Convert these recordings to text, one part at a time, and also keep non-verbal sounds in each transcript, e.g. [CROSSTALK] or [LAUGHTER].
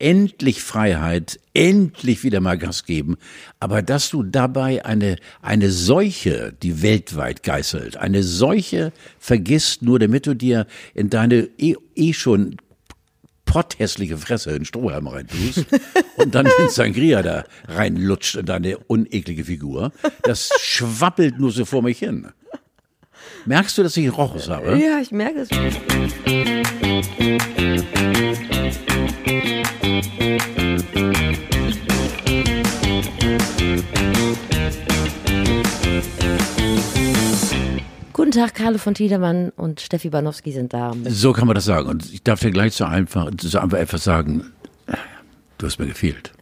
endlich Freiheit, endlich wieder mal Gas geben, aber dass du dabei eine, eine Seuche, die weltweit geißelt, eine Seuche vergisst, nur damit du dir in deine eh, eh schon potthässliche Fresse in Strohhalm reintust [LAUGHS] und dann den Sangria da reinlutscht in deine uneklige Figur, das schwappelt nur so vor mich hin. Merkst du, dass ich Rochus habe? Ja, ich merke es. Guten Tag, Carlo von Tiedemann und Steffi Banowski sind da. So kann man das sagen. Und ich darf dir gleich so einfach, so einfach etwas sagen. Du hast mir gefehlt.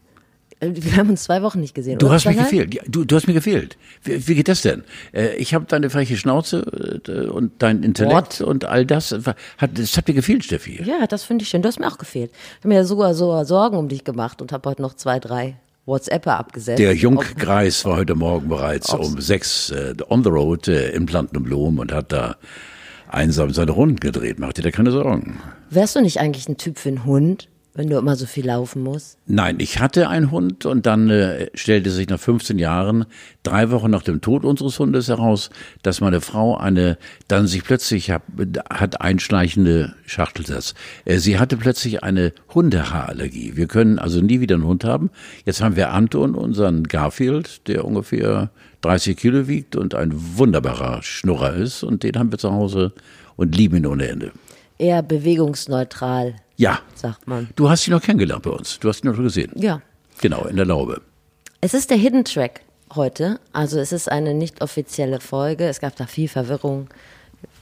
Äh, Wir haben uns zwei Wochen nicht gesehen. Du oder? hast mir gefehlt. Du, du hast mir gefehlt. Wie, wie geht das denn? Äh, Ich habe deine freche Schnauze äh, und dein Intellekt und all das. Hat, das hat mir gefehlt, Steffi. Ja, das finde ich schön. Du hast mir auch gefehlt. Ich habe mir ja sogar so Sorgen um dich gemacht und habe heute noch zwei, drei WhatsApper abgesetzt. Der Jungkreis war heute Morgen bereits um sechs äh, on the road äh, in Plantenblum und hat da einsam seine Runden gedreht. Mach dir da keine Sorgen. Wärst du nicht eigentlich ein Typ für einen Hund, wenn du immer so viel laufen musst? Nein, ich hatte einen Hund und dann äh, stellte sich nach 15 Jahren, drei Wochen nach dem Tod unseres Hundes heraus, dass meine Frau eine, dann sich plötzlich hab, hat einschleichende Schachtelsatz. Äh, sie hatte plötzlich eine Hundehaarallergie. Wir können also nie wieder einen Hund haben. Jetzt haben wir Anton, unseren Garfield, der ungefähr 30 Kilo wiegt und ein wunderbarer Schnurrer ist und den haben wir zu Hause und lieben ihn ohne Ende. Eher bewegungsneutral, Ja, sagt man. du hast ihn noch kennengelernt bei uns. Du hast ihn noch gesehen. Ja. Genau, in der Laube. Es ist der Hidden Track heute. Also es ist eine nicht offizielle Folge. Es gab da viel Verwirrung,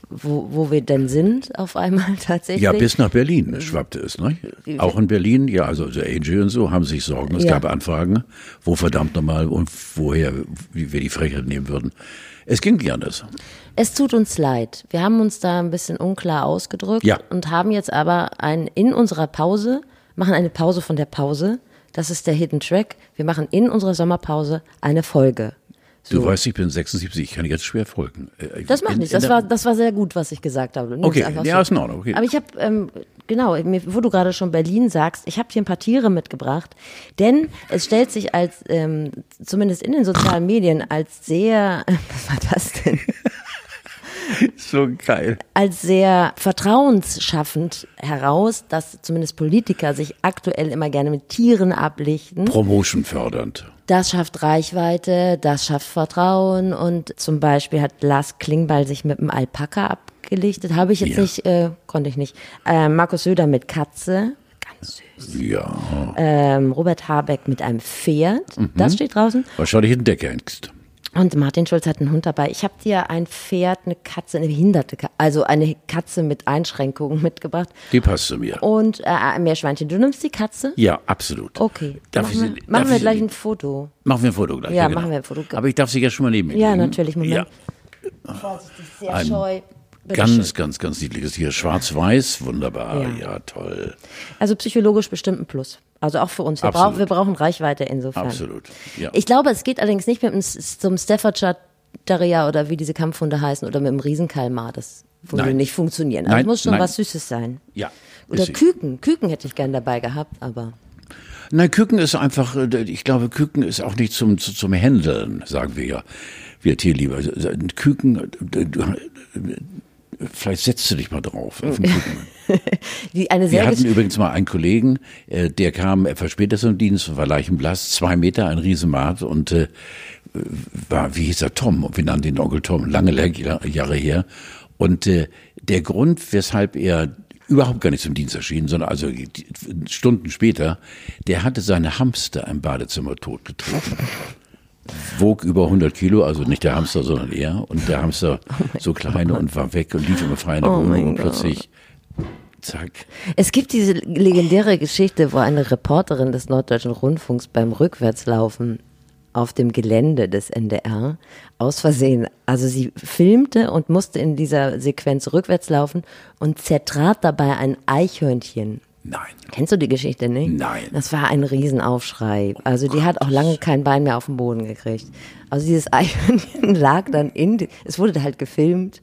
wo, wo wir denn sind auf einmal [LAUGHS] tatsächlich. Ja, bis nach Berlin schwappte es, ne? Auch in Berlin, ja, also der AJ und so haben sich Sorgen. Es Ja. gab Anfragen, wo verdammt nochmal und woher, wie wir die Frechheit nehmen würden. Es ging nicht anders. Es tut uns leid. Wir haben uns da ein bisschen unklar ausgedrückt Ja. und haben jetzt aber ein, in unserer Pause, machen eine Pause von der Pause. Das ist der Hidden Track. Wir machen in unserer Sommerpause eine Folge. Du weißt, ich bin 76, ich kann jetzt schwer folgen. Äh, Das macht nichts. Das war, das war sehr gut, was ich gesagt habe. Nimm's Okay, ja, ist in Ordnung, okay. Aber ich habe, ähm, genau, wo du gerade schon Berlin sagst, ich habe hier ein paar Tiere mitgebracht, denn es stellt sich als, ähm, zumindest in den sozialen Medien, als sehr, [LAUGHS] was war das denn? [LAUGHS] So geil. als sehr vertrauensschaffend heraus, dass zumindest Politiker sich aktuell immer gerne mit Tieren ablichten. Promotion fördernd. Das schafft Reichweite, das schafft Vertrauen und zum Beispiel hat Lars Klingbeil sich mit einem Alpaka abgelichtet. Habe ich jetzt Ja. nicht, äh, konnte ich nicht. Äh, Markus Söder mit Katze, ganz süß. Ja, Ähm, Robert Habeck mit einem Pferd, Mhm. das steht draußen. wahrscheinlich in Deckhengst. Und Martin Schulz hat einen Hund dabei. Ich habe dir ein Pferd, eine Katze, eine behinderte Katze, also eine Katze mit Einschränkungen mitgebracht. Die passt zu mir. Und äh, ein Meerschweinchen. Du nimmst die Katze? Ja, absolut. Okay. Darf machen ich wir, sie- machen darf wir ich gleich sie- ein Foto. Machen wir ein Foto gleich. Ja, genau. machen wir ein Foto. Aber ich darf sie ja schon mal neben mir Ja, natürlich. Moment. Ja. Vorsichtig, sehr Ein scheu. Bitte Ganz, schön. ganz, ganz niedliches Tier. Schwarz-Weiß, wunderbar. Ja. Ja. toll. Also psychologisch bestimmt ein Plus. Also auch für uns. Wir, brauchen, wir brauchen Reichweite insofern. Absolut. Ja. Ich glaube, es geht allerdings nicht mit dem, S- zum Staffordshire Terrier oder wie diese Kampfhunde heißen oder mit dem Riesenkalmar. Das würde nicht funktionieren. Also Nein, es muss schon nein. was Süßes sein. ja. Oder. Küken. Küken hätte ich gern dabei gehabt, aber. Nein, Küken ist einfach, äh, ich glaube, Küken ist auch nicht zum, zu- zum Händeln, sagen wir ja. Wir Tierlieber. Also, Küken, äh, äh, vielleicht setzt du dich mal drauf. Den [LAUGHS] eine Wir hatten übrigens mal einen Kollegen, äh, der kam etwas später zum Dienst und war leichenblass, zwei Meter, ein Riesenmat und äh, war, wie hieß er, Tom, und wir nannten ihn Onkel Tom, lange Jahre her. Und äh, der Grund, weshalb er überhaupt gar nicht zum Dienst erschien, sondern also Stunden später, der hatte seine Hamster im Badezimmer totgetreten. Wog über 100 Kilo, also nicht der Hamster, sondern er. Und der Hamster so klein und war weg und lief immer frei in der Oh Wohnung und plötzlich, zack, Es gibt diese legendäre Geschichte, wo eine Reporterin des Norddeutschen Rundfunks beim Rückwärtslaufen auf dem Gelände des NDR aus Versehen, also sie filmte und musste in dieser Sequenz rückwärts laufen und zertrat dabei ein Eichhörnchen. Nein. Kennst du die Geschichte nicht? Nein. Das war ein Riesenaufschrei. Also die hat auch lange kein Bein mehr auf den Boden gekriegt. Also dieses Eichhörnchen [LAUGHS] lag dann in, es wurde halt gefilmt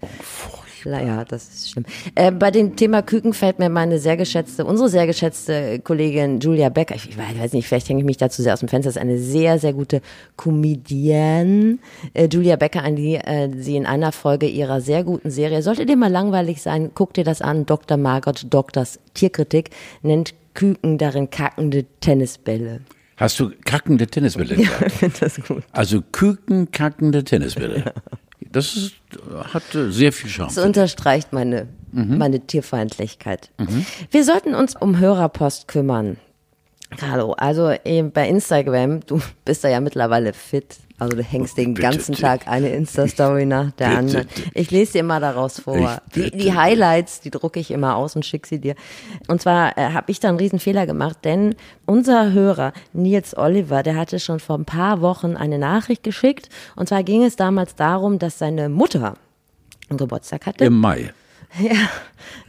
Ja, das ist schlimm. Äh, bei dem Thema Küken fällt mir meine sehr geschätzte, unsere sehr geschätzte Kollegin Julia Becker, ich weiß nicht, vielleicht hänge ich mich dazu sehr aus dem Fenster, ist eine sehr, sehr gute Comedienne. Äh, Julia Becker, an die äh, sie in einer Folge ihrer sehr guten Serie, sollte dir mal langweilig sein, guck dir das an, Dr. Margot Doktors Tierkritik, nennt Küken darin kackende Tennisbälle. Hast du kackende Tennisbälle Ja, [LAUGHS] ich finde das gut. Also Küken kackende Tennisbälle. Das ist, hat äh, sehr viel Charme. Das unterstreicht meine, meine Tierfeindlichkeit. Wir sollten uns um Hörerpost kümmern. Carlo, also eben bei Instagram, du [LAUGHS] bist da ja mittlerweile fit. Also du hängst den ganzen. Tag eine Insta-Story nach der anderen. Ich lese dir mal daraus vor. Die, die Highlights, die drucke ich immer aus und schicke sie dir. Und zwar äh, habe ich da einen riesen Fehler gemacht, denn unser Hörer Nils Oliver, der hatte schon vor ein paar Wochen eine Nachricht geschickt. Und zwar ging es damals darum, dass seine Mutter einen Geburtstag hatte. Im Mai. [LAUGHS] Ja,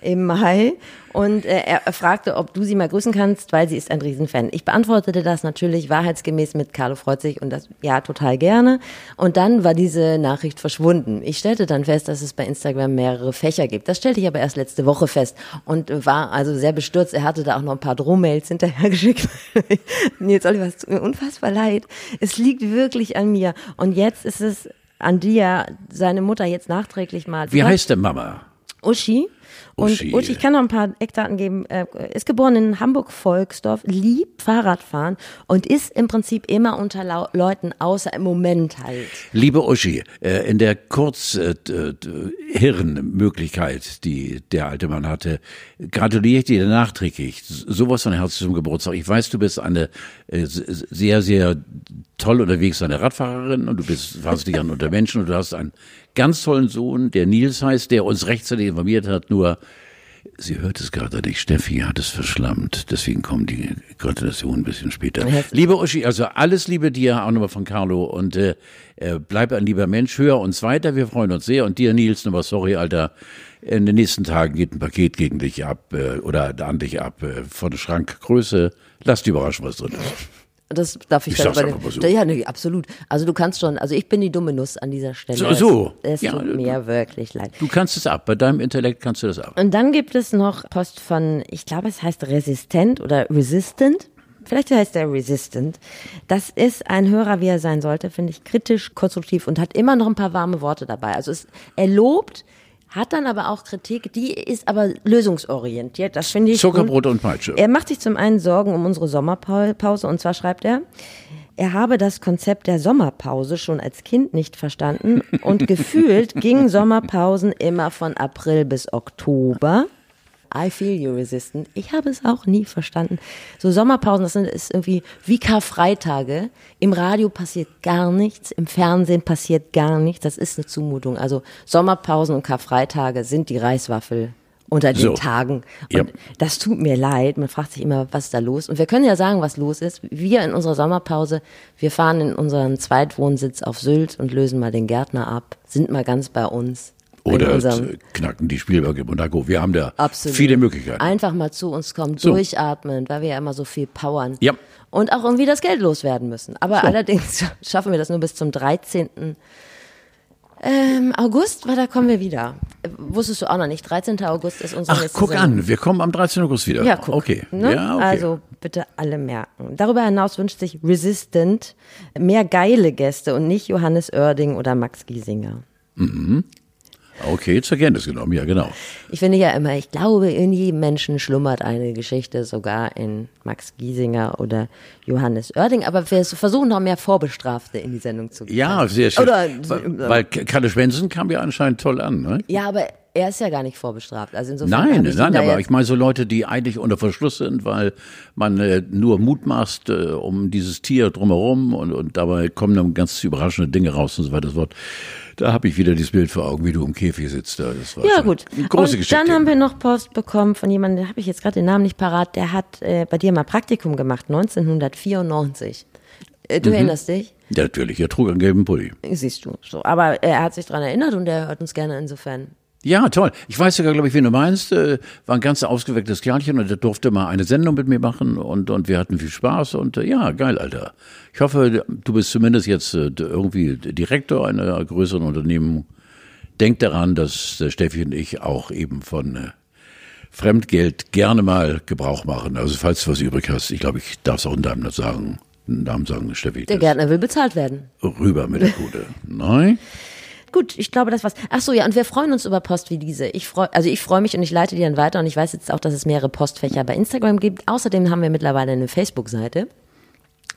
im Mai. Und äh, er fragte, ob du sie mal grüßen kannst, weil sie ist ein Riesenfan. Ich beantwortete das natürlich wahrheitsgemäß mit Carlo freut sich und das ja total gerne. Und dann war diese Nachricht verschwunden. Ich stellte dann fest, dass es bei Instagram mehrere Fächer gibt. Das stellte ich aber erst letzte Woche fest und war also sehr bestürzt. Er hatte da auch noch ein paar Drohmails hinterhergeschickt. [LAUGHS] Nils Oliver, es tut mir unfassbar leid. Es liegt wirklich an mir. Und jetzt ist es an dir, seine Mutter jetzt nachträglich mal. Wie heißt der Mama? Uschi. Und Uschi. Ich kann noch ein paar Eckdaten geben, äh, ist geboren in Hamburg-Volksdorf, liebt Fahrradfahren und ist im Prinzip immer unter Leuten, außer im Moment halt. Liebe Uschi, äh, in der Kurzhirnmöglichkeit, die der alte Mann hatte, gratuliere ich dir nachträglich. Sowas von herzlichem Geburtstag. Ich weiß, du bist eine äh, sehr, sehr toll unterwegs, eine Radfahrerin und du bist wahnsinnig gern unter Menschen und du hast einen ganz tollen Sohn, der Nils heißt, der uns rechtzeitig informiert hat, nur Sie hört es gerade nicht. Steffi hat es verschlammt. Deswegen kommen die Gratulationen ein bisschen später. Liebe Uschi, also alles Liebe dir, auch nochmal von Carlo. Und äh, äh, bleib ein lieber Mensch. Hör uns weiter. Wir freuen uns sehr. Und dir, Nils, nochmal sorry, Alter. In den nächsten Tagen geht ein Paket gegen dich ab äh, oder an dich ab äh, von Schrankgröße. Lass dich überraschen, was drin ist. Das darf ich, Ich dann mal so. Ja, nee, absolut. Also du kannst schon, also ich bin die dumme Nuss an dieser Stelle. So, so. Es, es Ja, tut du- mir wirklich leid. Du kannst es ab. Bei deinem Intellekt kannst du das ab. Und dann gibt es noch Post von, ich glaube, es heißt resistent oder resistant. Vielleicht heißt er resistant. Das ist ein Hörer, wie er sein sollte, finde ich, kritisch, konstruktiv und hat immer noch ein paar warme Worte dabei. Also es, er lobt, hat dann aber auch Kritik, die ist aber lösungsorientiert. Das finde ich. Zuckerbrot und Peitsche. Er macht sich zum einen Sorgen um unsere Sommerpause und zwar schreibt er, er habe das Konzept der Sommerpause schon als Kind nicht verstanden und gefühlt gingen Sommerpausen immer von April bis Oktober. I feel you resistant. Ich habe es auch nie verstanden. So Sommerpausen, das sind ist irgendwie wie Karfreitage. Im Radio passiert gar nichts, im Fernsehen passiert gar nichts. Das ist eine Zumutung. Also Sommerpausen und Karfreitage sind die Reiswaffel unter den So. Tagen. Und Ja. das tut mir leid. Man fragt sich immer, was ist da los? Und wir können ja sagen, was los ist. Wir in unserer Sommerpause, wir fahren in unseren Zweitwohnsitz auf Sylt und lösen mal den Gärtner ab, sind mal ganz bei uns. Oder knacken die Spielberg in Monaco. Wir haben da Absolut. viele Möglichkeiten. Einfach mal zu uns kommen, So. durchatmen, weil wir ja immer so viel powern. Ja. Und auch irgendwie das Geld loswerden müssen. Aber allerdings [LAUGHS] schaffen wir das nur bis zum 13. Ähm, August, weil da kommen wir wieder. Wusstest du auch noch nicht. 13. August ist unsere Ach, nächste guck Sendung. an, wir kommen am 13. August wieder. Ja, guck. Okay. Ne? Ja, okay. Also bitte alle merken. Darüber hinaus wünscht sich Resistant mehr geile Gäste und nicht Johannes Oerding oder Max Giesinger. Okay, zur Kenntnis genommen, ja, genau. Ich finde ja immer, ich glaube, in jedem Menschen schlummert eine Geschichte, sogar in Max Giesinger oder Johannes Oerding. Aber wir versuchen noch mehr Vorbestrafte in die Sendung zu kriegen. Ja, sehr schön. Oder, weil, weil Kalle Schwensen kam ja anscheinend toll an, ne? ja, aber er ist ja gar nicht vorbestraft. Also insofern Nein, nein, aber ich meine so Leute, die eigentlich unter Verschluss sind, weil man äh, nur mutmaßt äh, um dieses Tier drumherum und, und dabei kommen dann ganz überraschende Dinge raus und so weiter. Das Wort. Da habe ich wieder dieses Bild vor Augen, wie du im Käfig sitzt. Da. Das war Ja, gut. Eine große und Geschichte. dann haben wir noch Post bekommen von jemandem, da habe ich jetzt gerade den Namen nicht parat, der hat äh, bei dir mal Praktikum gemacht, 1994. Äh, Mhm. du erinnerst dich? ja, natürlich, er trug einen gelben Pulli. Siehst du. So. Aber er hat sich daran erinnert und er hört uns gerne insofern. Ja, toll. Ich weiß sogar, glaube ich, wen du meinst. Äh, war ein ganz ausgewecktes Kerlchen und der durfte mal eine Sendung mit mir machen und, und wir hatten viel Spaß und äh, ja, geil, Alter. Ich hoffe, du bist zumindest jetzt äh, irgendwie Direktor einer größeren Unternehmung. denkt daran, dass Steffi und ich auch eben von Fremdgeld gerne mal Gebrauch machen. Also falls du was übrig hast, ich glaube, ich darf es auch in deinem sagen, Namen sagen, Steffi. Der Gärtner will bezahlt werden. Rüber mit der Bude. [LAUGHS] Nein? Gut, ich glaube, das war's. Ach so, ja, und wir freuen uns über Post wie diese. Ich freue, also ich freue mich und ich leite die dann weiter und ich weiß jetzt auch, dass es mehrere Postfächer bei Instagram gibt. Außerdem haben wir mittlerweile eine Facebook-Seite.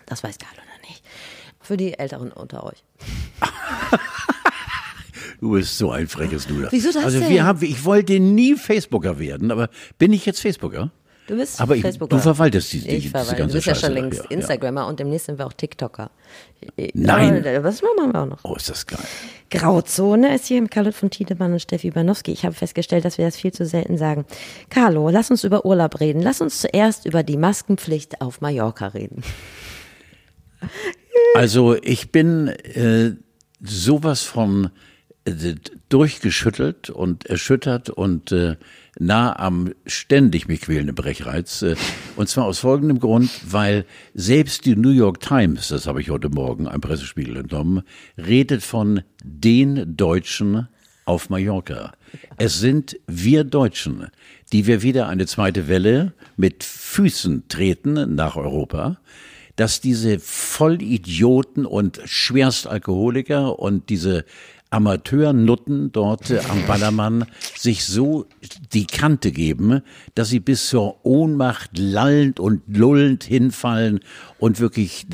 Das weiß Karl oder nicht. Für die Älteren unter euch. [LAUGHS] Du bist so ein freches Luder. Wieso das Also denn? wir haben, ich wollte nie Facebooker werden, aber bin ich jetzt Facebooker? Du bist Aber ich- Facebooker. du verwaltest die- die- Ich diese verwalte. ganze Du bist ja schon längst ja, ja. Instagrammer und demnächst sind wir auch TikToker. Nein. Aber Was machen wir auch noch? Oh, ist das geil. Grauzone ist hier mit Carlo von Tiedemann und Steffi Banowski. Ich habe festgestellt, dass wir das viel zu selten sagen. Carlo, lass uns über Urlaub reden. Lass uns zuerst über die Maskenpflicht auf Mallorca reden. Also ich bin äh, sowas von äh, durchgeschüttelt und erschüttert und äh, nah am ständig mich quälenden Brechreiz. Äh, und zwar aus folgendem Grund, weil selbst die New York Times, das habe ich heute Morgen einem Pressespiegel entnommen, redet von den Deutschen auf Mallorca. Es sind wir Deutschen, die wir wieder eine zweite Welle mit Füßen treten nach Europa dass diese Vollidioten und Schwerstalkoholiker und diese Amateurnutten dort am Ballermann sich so die Kante geben, dass sie bis zur Ohnmacht lallend und lullend hinfallen und wirklich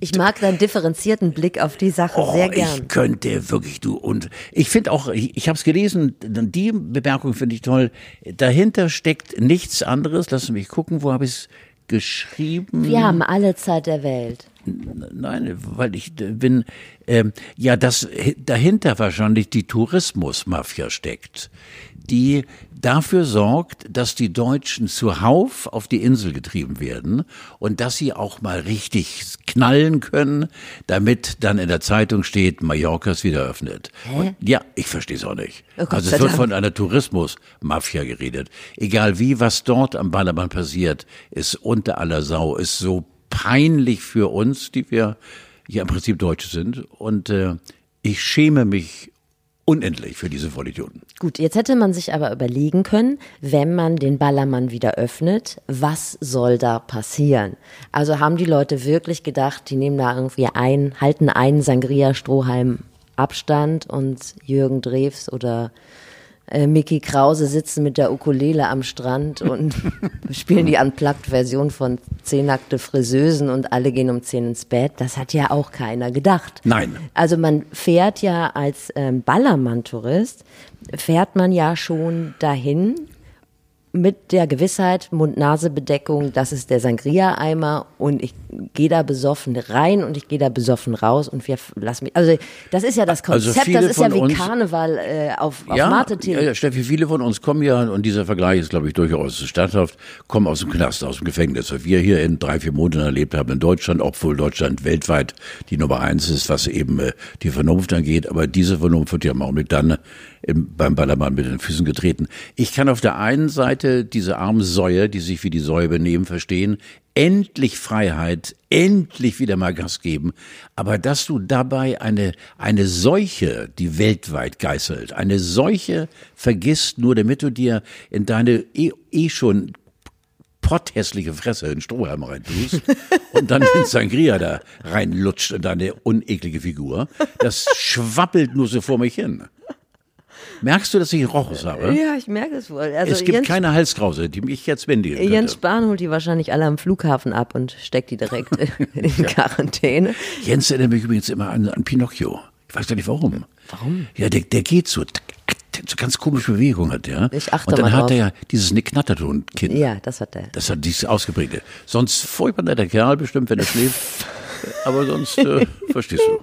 Ich mag deinen differenzierten Blick auf die Sache Oh, sehr gern. Ich könnte wirklich du und ich finde auch, ich, ich habe es gelesen, die Bemerkung finde ich toll. Dahinter steckt nichts anderes. Lass mich gucken, wo habe ich es geschrieben? Wir haben alle Zeit der Welt. Nein, weil ich bin, ähm, ja, dass dahinter wahrscheinlich die Tourismusmafia steckt, die dafür sorgt, dass die Deutschen zuhauf auf die Insel getrieben werden und dass sie auch mal richtig knallen können, damit dann in der Zeitung steht, Mallorca ist wieder eröffnet. Und, ja, ich verstehe es auch nicht. Oh also es wird Dank. von einer Tourismusmafia geredet. Egal wie, was dort am Ballermann passiert, ist unter aller Sau, ist so peinlich für uns, die wir ja im Prinzip Deutsche sind. Und äh, ich schäme mich unendlich für diese Vollidioten. Gut, jetzt hätte man sich aber überlegen können, wenn man den Ballermann wieder öffnet, was soll da passieren? Also haben die Leute wirklich gedacht, die nehmen da irgendwie ein, halten einen Sangria-Strohhalm Abstand und Jürgen Drews oder äh, Mickey Krause sitzen mit der Ukulele am Strand und [LAUGHS] spielen die Unplugged-Version von Zehn nackte Friseusen und alle gehen um zehn ins Bett. Das hat ja auch keiner gedacht. Nein. Also man fährt ja als ähm, Ballermann-Tourist, fährt man ja schon dahin mit der Gewissheit, Mund-Nase-Bedeckung, das ist der Sangria-Eimer und ich gehe da besoffen rein und ich gehe da besoffen raus und wir lassen mich, also das ist ja das Also Konzept, viele das ist ja wie uns- Karneval äh, auf, auf ja, Mate ja, ja, Steffi, viele von uns kommen ja, und dieser Vergleich ist, glaube ich, durchaus statthaft, kommen aus dem Knast, aus dem Gefängnis. Was wir hier in drei, vier Monaten erlebt haben in Deutschland, obwohl Deutschland weltweit die Nummer eins ist, was eben äh, die Vernunft angeht. Aber diese Vernunft wird ja im Augenblick dann im, beim Ballermann mit den Füßen getreten. Ich kann auf der einen Seite diese armen Säue, die sich wie die Säue benehmen, verstehen. Endlich Freiheit, endlich wieder mal Gas geben. Aber dass du dabei eine, eine Seuche, die weltweit geißelt, eine Seuche vergisst, nur damit du dir in deine eh, eh schon potthässliche Fresse in Strohhalm reintust [LAUGHS] und dann den Sangria da reinlutscht in deine uneklige Figur. Das schwappelt nur so vor mich hin. Merkst du, dass ich Rochus habe? Ja, ich merke es wohl. Also es gibt Jens, keine Halskrause, die mich jetzt bändigen könnte. Jens Spahn holt die wahrscheinlich alle am Flughafen ab und steckt die direkt [LAUGHS] in Quarantäne. Jens erinnert mich übrigens immer an, an Pinocchio. Ich weiß gar nicht warum. Warum? Ja, der, der geht so, so ganz komische Bewegungen hat der. Ich achte Und dann hat er ja dieses Nick-Natterton-Kind. Ja, das hat er. Das hat dieses ausgeprägte. Sonst furchtbar netter Kerl bestimmt, wenn er schläft. [LAUGHS] Aber sonst äh, verstehst du.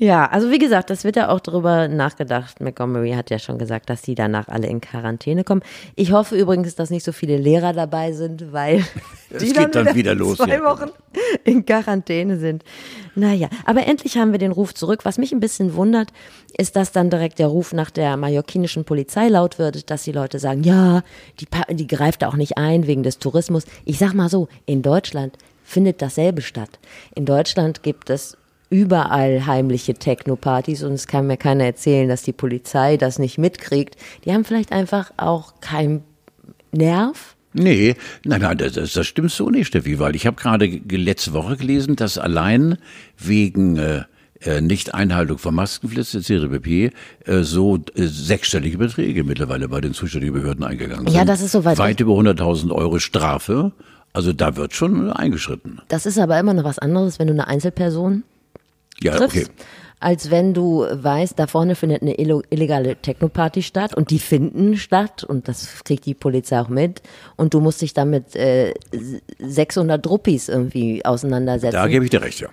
Ja, also wie gesagt, das wird ja auch darüber nachgedacht. Montgomery hat ja schon gesagt, dass die danach alle in Quarantäne kommen. Ich hoffe übrigens, dass nicht so viele Lehrer dabei sind, weil [LAUGHS] Es die geht dann wieder [LAUGHS] los, zwei ja. Wochen in Quarantäne sind. Naja, aber endlich haben wir den Ruf zurück. Was mich ein bisschen wundert, ist, dass dann direkt der Ruf nach der mallorquinischen Polizei laut wird, dass die Leute sagen, ja, die, die greift auch nicht ein wegen des Tourismus. Ich sag mal so, in Deutschland findet dasselbe statt. In Deutschland gibt es überall heimliche Techno-Partys und es kann mir keiner erzählen, dass die Polizei das nicht mitkriegt. Die haben vielleicht einfach auch keinen Nerv. Nee, nein, nein, das, das stimmt so nicht, Steffi, weil ich habe gerade letzte Woche gelesen, dass allein wegen äh, äh, Nicht-Einhaltung von Maskenpflicht etc. Äh, so äh, sechsstellige Beträge mittlerweile bei den zuständigen Behörden eingegangen sind. Ja, das ist soweit. Weit über 100.000 Euro Strafe. Also da wird schon eingeschritten. Das ist aber immer noch was anderes, wenn du eine Einzelperson Ja, triffst, okay. als wenn du weißt, da vorne findet eine illegale Techno-Party statt und die finden statt und das kriegt die Polizei auch mit und du musst dich dann mit äh, 600 Druppis irgendwie auseinandersetzen. Da gebe ich dir recht, ja.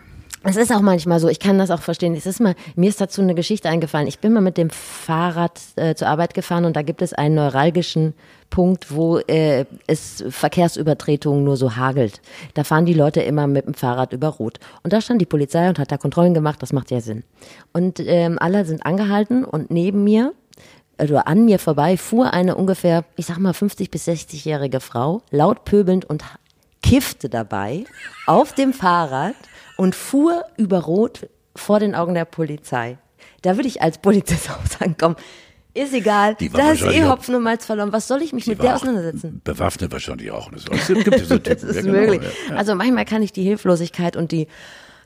Es ist auch manchmal so, ich kann das auch verstehen. Es ist mal, mir ist dazu eine Geschichte eingefallen. Ich bin mal mit dem Fahrrad äh, zur Arbeit gefahren und da gibt es einen neuralgischen Punkt, wo äh, es Verkehrsübertretungen nur so hagelt. Da fahren die Leute immer mit dem Fahrrad über Rot. Und da stand die Polizei und hat da Kontrollen gemacht, das macht ja Sinn. Und ähm, alle sind angehalten und neben mir oder an mir vorbei fuhr eine ungefähr, ich sag mal 50 bis 60-jährige Frau, laut pöbelnd und kiffte dabei auf dem Fahrrad und fuhr über Rot vor den Augen der Polizei. Da würde ich als Polizist [LAUGHS] auch sagen, komm, ist egal, da ist eh Hopfen und Malz verloren. Was soll ich mich mit der auseinandersetzen? Bewaffnet wahrscheinlich auch. Das gibt so [LAUGHS] Das ist genau, möglich. ja. Also manchmal kann ich die Hilflosigkeit und die,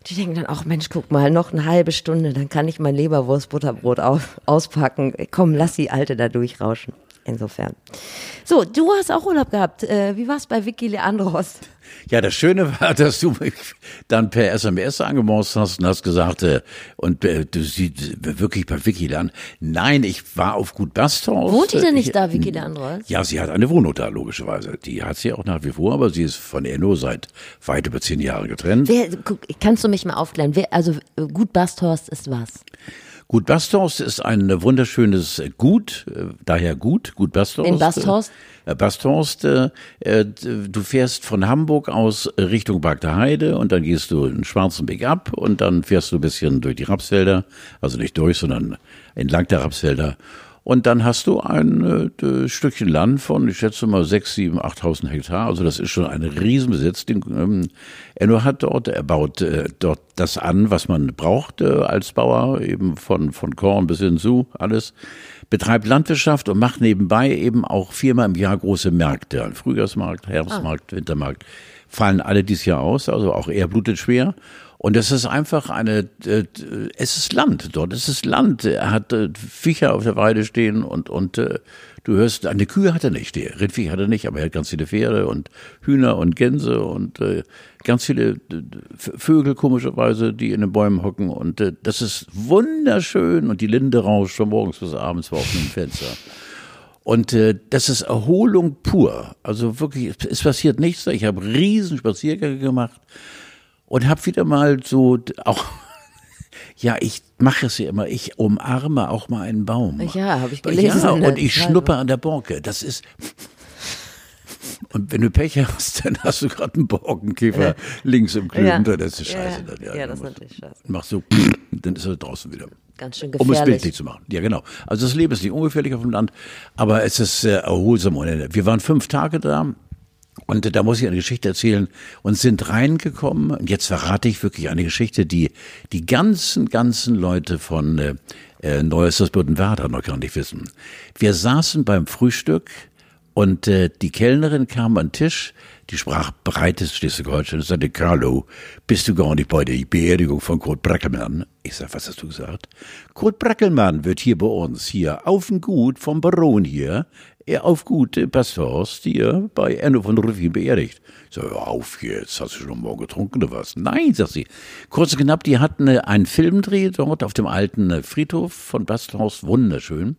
die denken dann auch, Mensch, guck mal, noch eine halbe Stunde, dann kann ich mein Leberwurst-Butterbrot auspacken. Komm, lass die Alte da durchrauschen. Insofern. So, du hast auch Urlaub gehabt. Äh, wie war's bei Vicky Leandros? Ja, das Schöne war, [LAUGHS] dass du mich dann per SMS angemorst hast und hast gesagt, äh, und äh, du siehst wirklich bei Vicky dann, nein, ich war auf Gut Bastorf. Wohnt die denn nicht Ich- da, Vicky Leandros? Ja, sie hat eine Wohnung da, logischerweise. Die hat sie auch nach wie vor, aber sie ist von Enno seit weit über zehn Jahren getrennt. Wer, guck, kannst du mich mal aufklären? Wer, also gut Basthorst ist was? Gut Bastorf ist ein wunderschönes Gut, äh, daher gut, Gut Bastorf. In Basthorst? Äh, Basthorst, äh, äh, du fährst von Hamburg aus Richtung Bagder Heide und dann gehst du in Schwarzenbeck ab und dann fährst du ein bisschen durch die Rapsfelder, also nicht durch, sondern entlang der Rapsfelder. Und dann hast du ein äh, Stückchen Land von, ich schätze mal, sechs, sieben, 8.000 Hektar. Also das ist schon ein Riesenbesitz. Den, ähm, Enno hat dort, er baut äh, dort das an, was man braucht äh, als Bauer, eben von, von Korn bis hinzu, alles. Betreibt Landwirtschaft und macht nebenbei eben auch viermal im Jahr große Märkte. Ein Frühjahrsmarkt, Herbstmarkt, Wintermarkt. Fallen alle dieses Jahr aus, also auch er blutet schwer. Und es ist einfach eine, äh, es ist Land dort, es ist Land. Er hat äh, Viecher auf der Weide stehen und, und äh, du hörst, eine Kühe hat er nicht, die Rindvieh hat er nicht, aber er hat ganz viele Pferde und Hühner und Gänse und äh, ganz viele äh, Vögel komischerweise, die in den Bäumen hocken. Und äh, das ist wunderschön und die Linde rauscht von morgens bis abends vor offenem Fenster. Und äh, das ist Erholung pur. Also wirklich, es passiert nichts. Ich habe riesen Spaziergänge gemacht und habe wieder mal so auch [LAUGHS] ja, ich mache es ja immer, ich umarme auch mal einen Baum. Ja, habe ich gelesen Ja, und ich schnuppe an der Borke. Das ist [LAUGHS] und wenn du Pech hast, dann hast du gerade einen Borkenkäfer links im Klüben. Ja. Das ist scheiße. Ja, dann, ja, das ist natürlich scheiße. Machst so, [CLEARS THROAT] dann ist er draußen wieder. Ganz schön Um es gefährlich. bildlich zu machen. Ja, genau. Also das Leben ist nicht ungefährlich auf dem Land, aber es ist äh, erholsam ohne Ende. Wir waren fünf Tage da und da muss ich eine Geschichte erzählen und sind reingekommen. Und jetzt verrate ich wirklich eine Geschichte, die die ganzen, ganzen Leute von äh, äh, Neues Württemberg noch gar nicht wissen. Wir saßen beim Frühstück und äh, die Kellnerin kam an den Tisch, die sprach breites Schleswig-Holstein und sagte, Carlo, bist du gar nicht bei der Beerdigung von Kurt Brackelmann? Ich sag, was hast du gesagt? Kurt Brackelmann wird hier bei uns, hier auf dem Gut vom Baron hier, er auf Gut äh, Pastorst hier bei Enno von Ruffin beerdigt. Ich sag, hör auf jetzt, hast du schon morgen getrunken oder was? Nein, sagt sie. Kurz und knapp, die hatten äh, einen Filmdreh dort auf dem alten äh, Friedhof von Basthorst, wunderschön.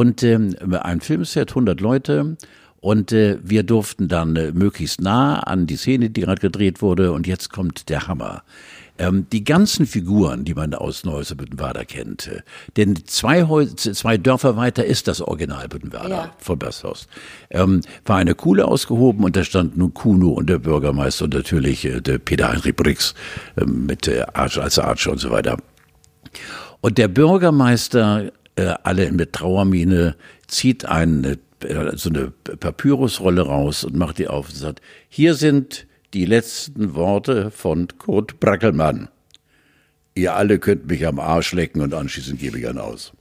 Und ähm, ein Filmset, 100 Leute. Und äh, wir durften dann äh, möglichst nah an die Szene, die gerade gedreht wurde. Und jetzt kommt der Hammer. Ähm, die ganzen Figuren, die man aus Neues Büttenwader kennt, äh, denn zwei, zwei Dörfer weiter ist das Original Büttenwader Ja. von Basthorst, ähm, war eine Kuhle ausgehoben und da stand nun Kuno und der Bürgermeister und natürlich äh, der Peter Heinrich Brix ähm, mit äh, Arsch als Archer und so weiter. Und der Bürgermeister, äh, alle mit Trauermine, zieht eine, äh, so eine Papyrusrolle raus und macht die auf und sagt, hier sind die letzten Worte von Kurt Brackelmann. Ihr alle könnt mich am Arsch lecken und anschließend gebe ich einen aus.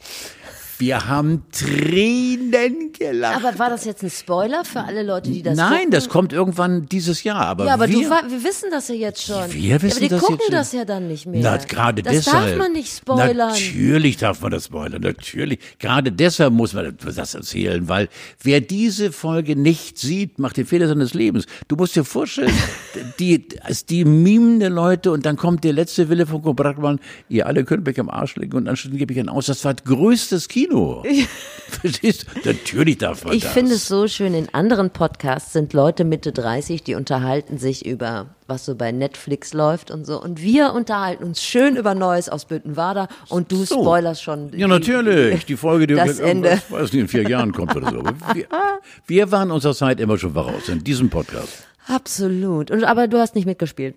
Wir haben Tränen gelacht. Aber war das jetzt ein Spoiler für alle Leute, die das Nein, gucken? das kommt irgendwann dieses Jahr. Aber, Ja, aber wir, du, wir wissen das ja jetzt schon. Wir wissen ja, aber die das gucken jetzt das ja dann nicht mehr. Na, gerade das deshalb. darf man nicht spoilern. Natürlich darf man das spoilern, natürlich. Gerade deshalb muss man das erzählen, weil wer diese Folge nicht sieht, macht den Fehler seines Lebens. Du musst dir vorstellen, [LAUGHS] die, als die mimende Leute und dann kommt der letzte Wille von Brackmann, ihr alle könnt mich am Arsch legen und anschließend gebe ich einen aus. Das war größtes Kino. [LAUGHS] Verstehst du? Natürlich darf man Ich das. finde es so schön, in anderen Podcasts sind Leute Mitte 30, die unterhalten sich über, was so bei Netflix läuft und so. Und wir unterhalten uns schön über Neues aus Büttenwader und du So. spoilerst schon. Ja, natürlich. Die Folge, die Das Ende. weiß nicht, in vier Jahren kommt oder so. Aber wir, wir waren unserer Zeit immer schon voraus in diesem Podcast. Absolut. Und, aber du hast nicht mitgespielt.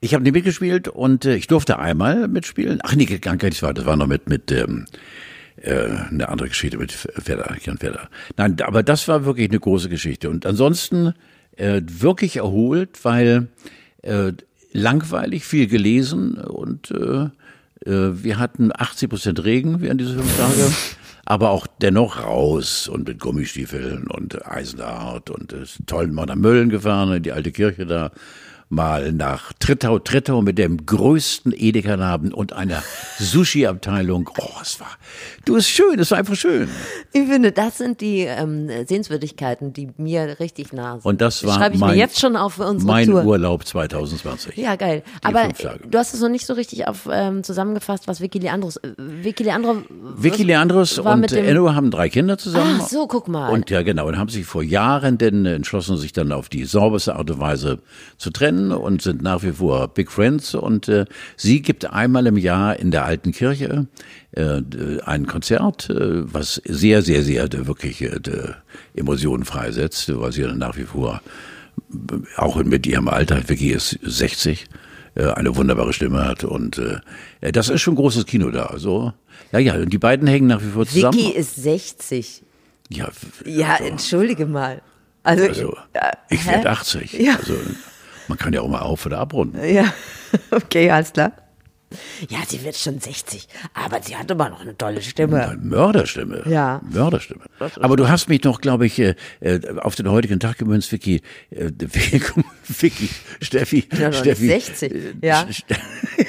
Ich habe nicht mitgespielt und äh, ich durfte einmal mitspielen. Ach nee, gar nicht wahr. Das war noch mit mit ähm, äh, eine andere Geschichte mit Werder, Jan Werder. Nein, aber das war wirklich eine große Geschichte. Und ansonsten äh, wirklich erholt, weil äh, langweilig, viel gelesen und äh, äh, wir hatten 80 Prozent Regen während dieser fünf Tage. Aber auch dennoch raus und mit Gummistiefeln und Eisenhart und äh, toll mal nach Mölln gefahren, in die alte Kirche da, mal nach Trittau, Trittau mit dem größten Edeka-Laden und einer Sushi-Abteilung. Oh, es war, du, ist schön, es war einfach schön. Ich finde, das sind die ähm, Sehenswürdigkeiten, die mir richtig nah sind. Und das war schreibe ich mein- mir jetzt schon auf für unsere Mein Tour. Urlaub 2020. Ja, geil. Die Aber du hast es noch nicht so richtig auf ähm, zusammengefasst, was Vicky Leandros. Äh, Vicky Leandro. Vicky Leandros und Enno haben drei Kinder zusammen. Ach so, guck mal. Und ja, genau, und haben sich vor Jahren denn entschlossen, sich dann auf die sauberste Art und Weise zu trennen und sind nach wie vor Big Friends. Und äh, sie gibt einmal im Jahr in der alten Kirche äh, ein Konzert, äh, was sehr, sehr, sehr äh, wirklich äh, Emotionen freisetzt, weil sie dann nach wie vor äh, auch mit ihrem Alter, Vicky ist 60, äh, eine wunderbare Stimme hat und äh, das ist schon großes Kino da. Also ja, ja, und die beiden hängen nach wie vor zusammen. Vicky ist 60. ja, Ja, entschuldige mal. Also, also, ich hä? werde 80. Ja. Also, man kann ja auch mal auf- oder abrunden. Ja, [LAUGHS] okay, alles klar. Ja, sie wird schon 60, aber sie hat immer noch eine tolle Stimme. Eine Mörderstimme. Ja. Mörderstimme. Aber du hast mich noch, glaube ich, äh, äh, auf den heutigen Tag gemünzt, Vicky. Äh, [LAUGHS] Vicky, Steffi. ja Steffi. nicht 60, äh, ja. St-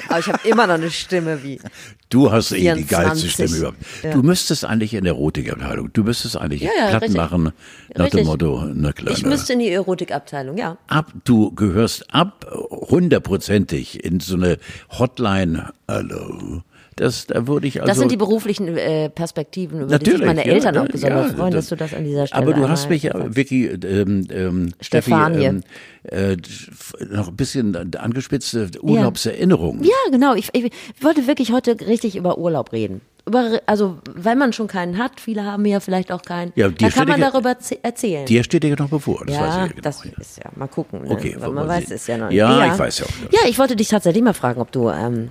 Aber ich habe immer noch eine Stimme wie. Du hast eh die 24. geilste Stimme überhaupt. Ja. Du müsstest eigentlich in der Erotikabteilung, du müsstest eigentlich Ja, ja, Platten richtig. machen nach Richtig. dem Motto, na klar. Ich müsste in die Erotikabteilung, ja. ab, du gehörst ab hundertprozentig in so eine Hotline. Hallo. Das, da würde ich also. Das sind die beruflichen äh, Perspektiven, über die sich Natürlich, meine ja, Eltern ja, auch besonders ja, freuen, das- dass du das an dieser Stelle Aber du hast mich, ja. Vicky, ähm, ähm, Steffi, ähm, äh, noch ein bisschen angespitzte Urlaubserinnerungen. Ja, genau. Ich, ich wollte wirklich heute richtig über Urlaub reden. Also, weil man schon keinen hat, viele haben ja vielleicht auch keinen, Ja, da kann man ja- darüber erzählen. Dir steht dir noch bevor, das weiß ich ja, ja genau. das ja. ist ja, mal gucken. Ne? Okay, Weil man weiß es ja noch Ja, ich weiß ja auch. Ja, ich wollte dich tatsächlich mal fragen, ob du, ähm,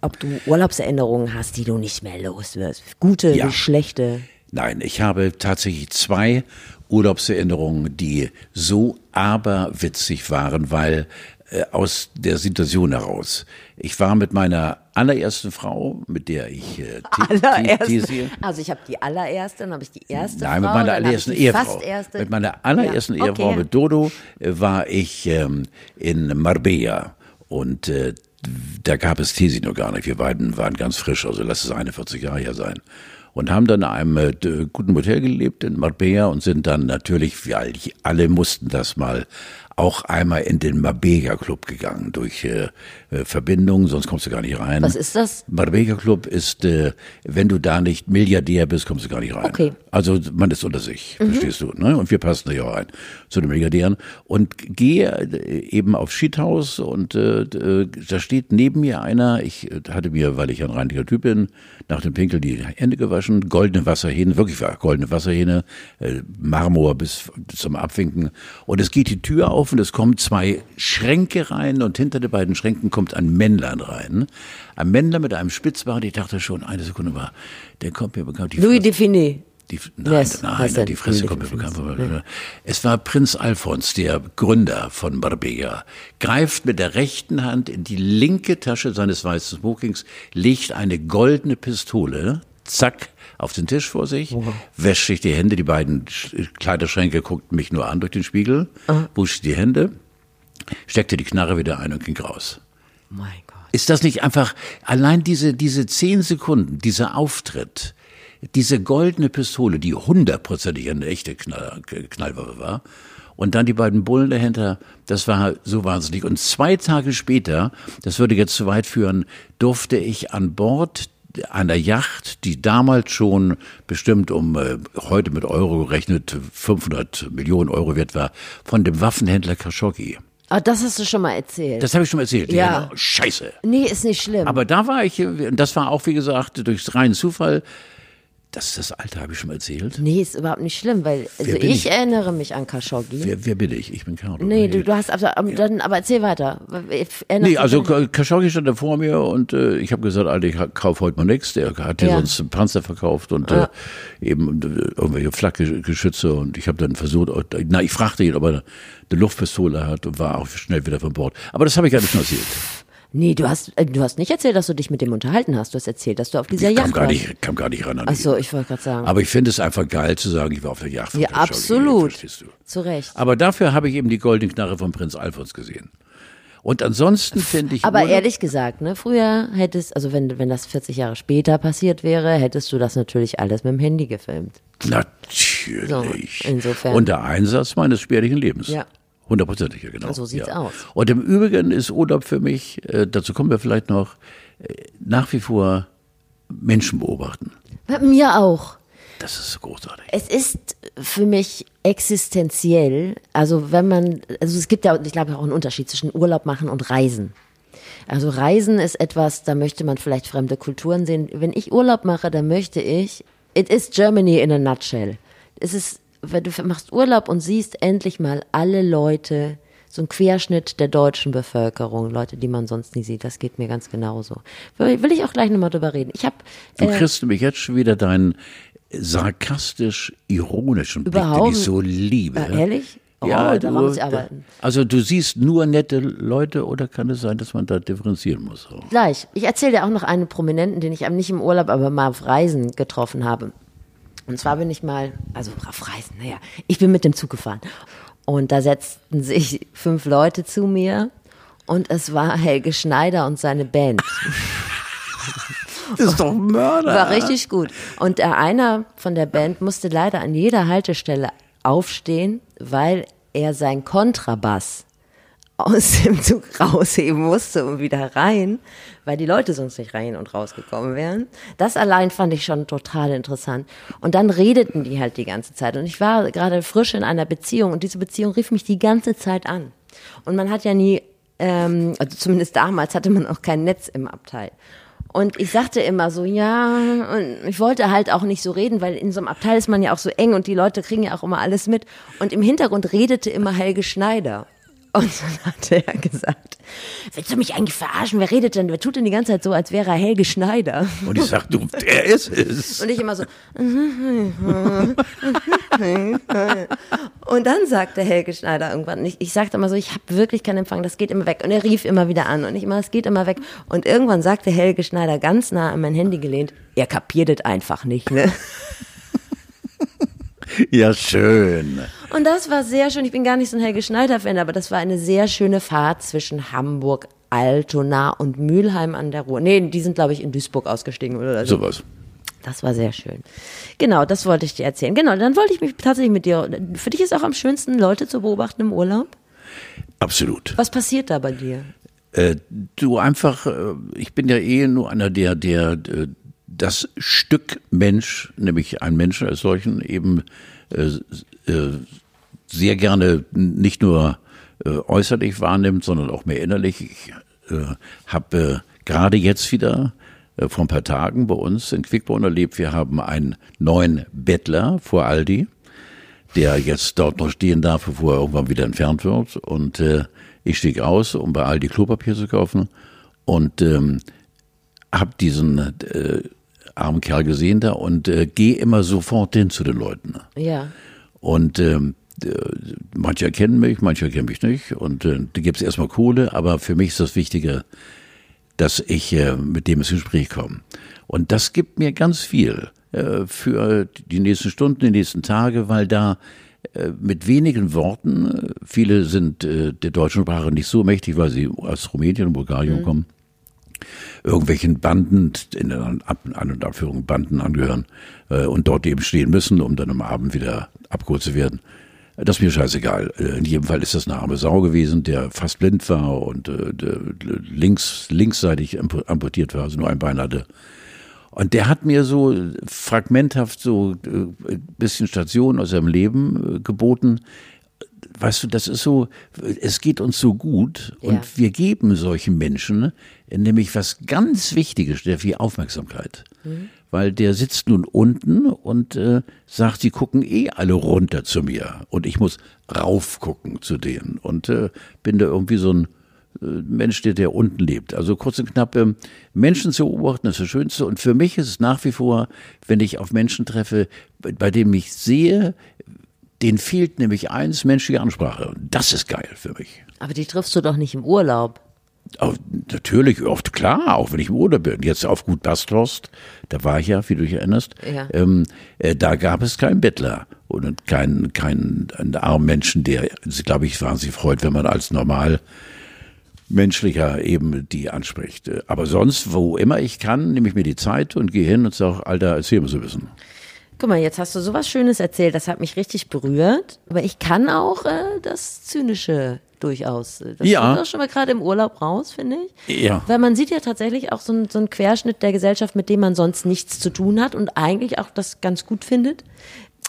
ob du Urlaubserinnerungen hast, die du nicht mehr los wirst. Gute Ja. schlechte. Nein, ich habe tatsächlich zwei Urlaubserinnerungen, die so aberwitzig waren, weil äh, aus der Situation heraus. Ich war mit meiner allerersten Frau, mit der ich äh, [LAUGHS] Allererste. Also ich habe die allererste, dann habe ich die erste Nein, Frau, mit meiner allerersten Ehefrau. Fast erste. Mit meiner allerersten Ja, Ehefrau, okay. mit Dodo, äh, war ich ähm, in Marbella und äh, da gab es Tesi noch gar nicht. Wir beiden waren ganz frisch, also lass es 41 Jahre her sein. Und haben dann in einem äh, guten Hotel gelebt in Marbella und sind dann natürlich, wir all- alle mussten das mal auch einmal in den Marbella Club gegangen durch äh, äh, Verbindung, sonst kommst du gar nicht rein. Was ist das? Marbella Club ist, äh, wenn du da nicht Milliardär bist, kommst du gar nicht rein. Okay. Also man ist unter sich, verstehst du? Ne? Und wir passen da ja auch rein zu den Milliardären. Und gehe äh, eben auf Schiedhaus und äh, äh, da steht neben mir einer, ich hatte mir, weil ich ein reiniger Typ bin, nach dem Pinkel die Hände gewaschen, goldene Wasserhähne, wirklich war goldene Wasserhähne, äh, Marmor bis zum Abwinken. Und es geht die Tür auf und es kommen zwei Schränke rein und hinter den beiden Schränken kommt ein Männlein rein. Ein Männlein mit einem Spitzbart, ich dachte schon, eine Sekunde war, der kommt mir bekannt. Die Louis Define. Die, nein, Yes, nein, denn? die Fresse kommt mir bekannt. Es war Prinz Alfons, der Gründer von Marbella, greift mit der rechten Hand in die linke Tasche seines weißen Smokings, legt eine goldene Pistole, zack, auf den Tisch vor sich, wäscht sich die Hände, die beiden Sch- Kleiderschränke guckten mich nur an durch den Spiegel, wusch die Hände, steckte die Knarre wieder ein und ging raus. Mein Gott. Ist das nicht einfach, allein diese, diese zehn Sekunden, dieser Auftritt, diese goldene Pistole, die hundertprozentig eine echte Knall, Knallwaffe war, und dann die beiden Bullen dahinter, das war so wahnsinnig. Und zwei Tage später, das würde jetzt zu weit führen, durfte ich an Bord einer Yacht, die damals schon bestimmt um äh, heute mit Euro gerechnet 500 Millionen Euro wert war, von dem Waffenhändler Khashoggi. Ah, das hast du schon mal erzählt. Das habe ich schon mal erzählt. Ja. Genau. Scheiße. nee, ist nicht schlimm. Aber da war ich, und das war auch, wie gesagt, durch reinen Zufall. Das ist das Alter, habe ich schon mal erzählt. nee, ist überhaupt nicht schlimm, weil also ich, ich? erinnere mich an Khashoggi. Wer, wer bin ich? Ich bin Carlo. nee, du, du hast aber, aber dann, aber erzähl weiter. Ich erinnere Nee, also Khashoggi stand da vor mir und äh, ich habe gesagt, Alter, ich kauf heute mal nichts. Der hat ja Ja. sonst einen Panzer verkauft und äh, eben äh, irgendwelche Flakgeschütze und ich habe dann versucht, na, ich fragte ihn, ob er eine Luftpistole hat und war auch schnell wieder von Bord. Aber das habe ich alles schon erzählt. Nee, du hast, äh, du hast nicht erzählt, dass du dich mit dem unterhalten hast. Du hast erzählt, dass du auf dieser Ich kam Yacht gar warst. nicht, kam gar nicht ran an Ach ihn. so, ich wollte gerade sagen. Aber ich finde es einfach geil zu sagen, ich war auf der Yacht von ja, Khashoggi, absolut. Verstehst du? Zu Recht. Aber dafür habe ich eben die goldene Knarre von Prinz Alfons gesehen. Und ansonsten finde ich. Aber Urlaub- ehrlich gesagt, ne, früher hättest, also wenn, wenn das 40 Jahre später passiert wäre, hättest du das natürlich alles mit dem Handy gefilmt. Natürlich. So, insofern. Und der Einsatz meines spärlichen Lebens. Ja. Hundertprozentig, ja, genau. So sieht's ja. aus. Und im Übrigen ist Urlaub für mich, äh, dazu kommen wir vielleicht noch, äh, nach wie vor Menschen beobachten. Bei mir auch. Das ist großartig. Es ist für mich existenziell, also wenn man, also es gibt ja, ich glaube, auch einen Unterschied zwischen Urlaub machen und Reisen. Also Reisen ist etwas, da möchte man vielleicht fremde Kulturen sehen. Wenn ich Urlaub mache, dann möchte ich, it is Germany in a nutshell. Es ist, wenn du machst Urlaub und siehst endlich mal alle Leute, so ein Querschnitt der deutschen Bevölkerung, Leute, die man sonst nie sieht, das geht mir ganz genauso. Will ich auch gleich nochmal drüber reden. Ich habe Du kriegst nämlich jetzt schon wieder deinen sarkastisch-ironischen Blick, den ich so liebe. Äh, ehrlich? Oh, Ja, da du, muss ich arbeiten. Also du siehst nur nette Leute oder kann es sein, dass man da differenzieren muss? Auch? Gleich. Ich erzähle dir auch noch einen Prominenten, den ich am- nicht im Urlaub, aber mal auf Reisen getroffen habe. Und zwar bin ich mal, also auf Reisen, naja, ich bin mit dem Zug gefahren. Und da setzten sich fünf Leute zu mir und es war Helge Schneider und seine Band. [LAUGHS] Das ist doch Mörder. War richtig gut. Und der einer von der Band musste leider an jeder Haltestelle aufstehen, weil er sein Kontrabass aus dem Zug rausheben musste und wieder rein, weil die Leute sonst nicht rein und rausgekommen wären. Das allein fand ich schon total interessant. Und dann redeten die halt die ganze Zeit. Und ich war gerade frisch in einer Beziehung und diese Beziehung rief mich die ganze Zeit an. Und man hat ja nie, ähm, also zumindest damals hatte man auch kein Netz im Abteil. Und ich sagte immer so, ja, und ich wollte halt auch nicht so reden, weil in so einem Abteil ist man ja auch so eng und die Leute kriegen ja auch immer alles mit. Und im Hintergrund redete immer Helge Schneider. Und dann hat er gesagt, willst du mich eigentlich verarschen? Wer redet denn? Wer tut denn die ganze Zeit so, als wäre er Helge Schneider? Und ich sag, du, der ist es. Und ich immer so. Und dann sagte Helge Schneider irgendwann, ich, ich sagte immer so, ich habe wirklich keinen Empfang, das geht immer weg. Und er rief immer wieder an und ich immer, es geht immer weg. Und irgendwann sagte Helge Schneider ganz nah an mein Handy gelehnt, er kapiert es einfach nicht, ne? [LAUGHS] [LAUGHS] Ja, schön. Und das war sehr schön. Ich bin gar nicht so ein Helge Schneider-Fan, aber das war eine sehr schöne Fahrt zwischen Hamburg, Altona und Mülheim an der Ruhr. Nee, die sind, glaube ich, in Duisburg ausgestiegen oder so. Sowas. Das war sehr schön. Genau, das wollte ich dir erzählen. Genau, dann wollte ich mich tatsächlich mit dir. Für dich ist auch am schönsten, Leute zu beobachten im Urlaub. Absolut. Was passiert da bei dir? Äh, du einfach, äh, ich bin ja eh nur einer, der, der äh, das Stück Mensch, nämlich ein Mensch als solchen, eben äh, äh, sehr gerne nicht nur äh, äußerlich wahrnimmt, sondern auch mehr innerlich. Ich äh, habe äh, gerade jetzt wieder äh, vor ein paar Tagen bei uns in Quickborn erlebt, wir haben einen neuen Bettler vor Aldi, der jetzt dort noch stehen darf, bevor er irgendwann wieder entfernt wird. Und äh, ich stieg aus, um bei Aldi Klopapier zu kaufen und ähm, habe diesen äh, armen Kerl gesehen da und äh, gehe immer sofort hin zu den Leuten. Ja. Und ähm, äh, manche kennen mich, manche kennen mich nicht. Und äh, da gibt es erstmal Kohle, aber für mich ist das Wichtige, dass ich äh, mit dem ins Gespräch komme. Und das gibt mir ganz viel äh, für die nächsten Stunden, die nächsten Tage, weil da äh, mit wenigen Worten, äh, viele sind der deutschen Sprache nicht so mächtig, weil sie aus Rumänien und Bulgarien mhm. kommen, irgendwelchen Banden, in An- und Abführung Banden angehören äh, und dort eben stehen müssen, um dann am Abend wieder abgeholt zu werden. Das ist mir scheißegal. Äh, in jedem Fall ist das eine arme Sau gewesen, der fast blind war und äh, links, linksseitig amputiert war, also nur ein Bein hatte. Und der hat mir so fragmenthaft so ein äh, bisschen Station aus seinem Leben äh, geboten. Weißt du, das ist so, es geht uns so gut und ja. wir geben solchen Menschen nämlich was ganz Wichtiges, der viel Aufmerksamkeit. Mhm weil der sitzt nun unten und äh, sagt, sie gucken eh alle runter zu mir und ich muss raufgucken zu denen und äh, bin da irgendwie so ein äh, Mensch, der, der unten lebt. Also kurz und knapp, äh, Menschen zu beobachten ist das Schönste und für mich ist es nach wie vor, wenn ich auf Menschen treffe, bei denen ich sehe, denen fehlt nämlich eins, menschliche Ansprache. Und das ist geil für mich. Aber die triffst du doch nicht im Urlaub. Auch, natürlich, oft klar, auch wenn ich im Urlaub bin. Jetzt auf Gut Basthorst, da war ich ja, wie du dich erinnerst, ja. ähm, äh, da gab es keinen Bettler und keinen keinen einen armen Menschen, der, glaube ich, wahnsinnig freut, wenn man als normal menschlicher eben die anspricht. Aber sonst, wo immer ich kann, nehme ich mir die Zeit und gehe hin und sage, Alter, erzähl mir so ein bisschen. Guck mal, jetzt hast du sowas Schönes erzählt, das hat mich richtig berührt. Aber ich kann auch äh, das Zynische durchaus. Das ja. kommt auch schon mal gerade im Urlaub raus, finde ich. Ja. Weil man sieht ja tatsächlich auch so, ein, so einen Querschnitt der Gesellschaft, mit dem man sonst nichts zu tun hat und eigentlich auch das ganz gut findet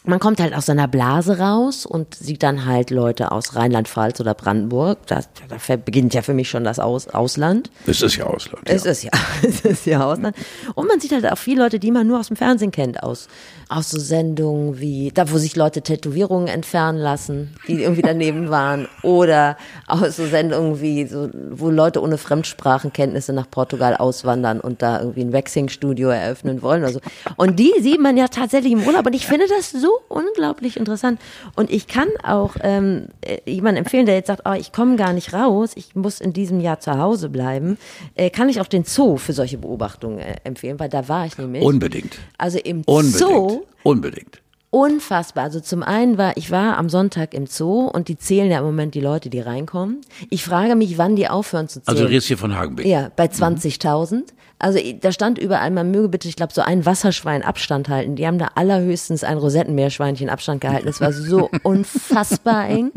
man kommt halt aus seiner Blase raus und sieht dann halt Leute aus Rheinland-Pfalz oder Brandenburg. Da, da beginnt ja für mich schon das aus, Ausland. Es ist ja Ausland. Ja. Es ist ja, [LAUGHS] es ist ja Ausland. Und man sieht halt auch viele Leute, die man nur aus dem Fernsehen kennt, aus, aus so Sendungen wie, da wo sich Leute Tätowierungen entfernen lassen, die irgendwie daneben [LAUGHS] waren. Oder aus so Sendungen wie, so, wo Leute ohne Fremdsprachenkenntnisse nach Portugal auswandern und da irgendwie ein Waxing-Studio eröffnen wollen. Also. Und die sieht man ja tatsächlich im Urlaub. Und ich finde das so unglaublich interessant. Und ich kann auch ähm, äh, jemanden empfehlen, der jetzt sagt, oh, ich komme gar nicht raus, ich muss in diesem Jahr zu Hause bleiben, äh, kann ich auch den Zoo für solche Beobachtungen äh, empfehlen, weil da war ich nämlich. Unbedingt. Also im Unbedingt. Zoo. Unbedingt. Unfassbar. Also zum einen war, ich war am Sonntag im Zoo und die zählen ja im Moment die Leute, die reinkommen. Ich frage mich, wann die aufhören zu zählen. Also du redest hier von Hagenbeck. Ja, bei 20.000. Mhm. Also da stand überall, man möge bitte, ich glaube, so ein Wasserschwein Abstand halten. Die haben da allerhöchstens ein Rosettenmeerschweinchen Abstand gehalten. Es war so [LAUGHS] unfassbar eng.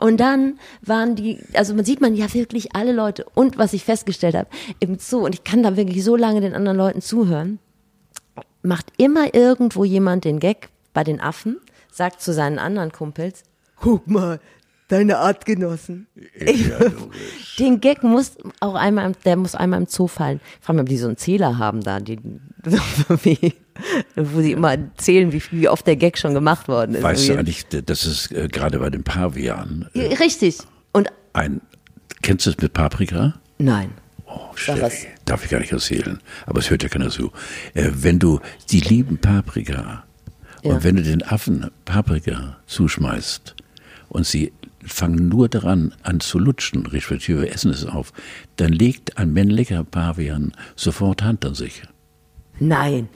Und dann waren die, also man sieht man ja wirklich alle Leute. Und was ich festgestellt habe, im Zoo, und ich kann da wirklich so lange den anderen Leuten zuhören, macht immer irgendwo jemand den Gag bei den Affen, sagt zu seinen anderen Kumpels, guck mal, deine Artgenossen. Ja, den Gag muss auch einmal, der muss einmal im Zoo fallen. Ich frage mich, ob die so einen Zähler haben da, die, wo sie immer zählen, wie, wie oft der Gag schon gemacht worden ist. Weißt du eigentlich, das ist äh, gerade bei den Pavianen. Äh, Richtig. Und ein, kennst du es mit Paprika? Nein. Oh, Darf ich gar nicht erzählen. Aber es hört ja keiner zu. Äh, wenn du, die lieben Paprika. Ja. Und wenn du den Affen Paprika zuschmeißt und sie fangen nur daran an zu lutschen, respektive essen es auf, dann legt ein männlicher Pavian sofort Hand an sich. Nein.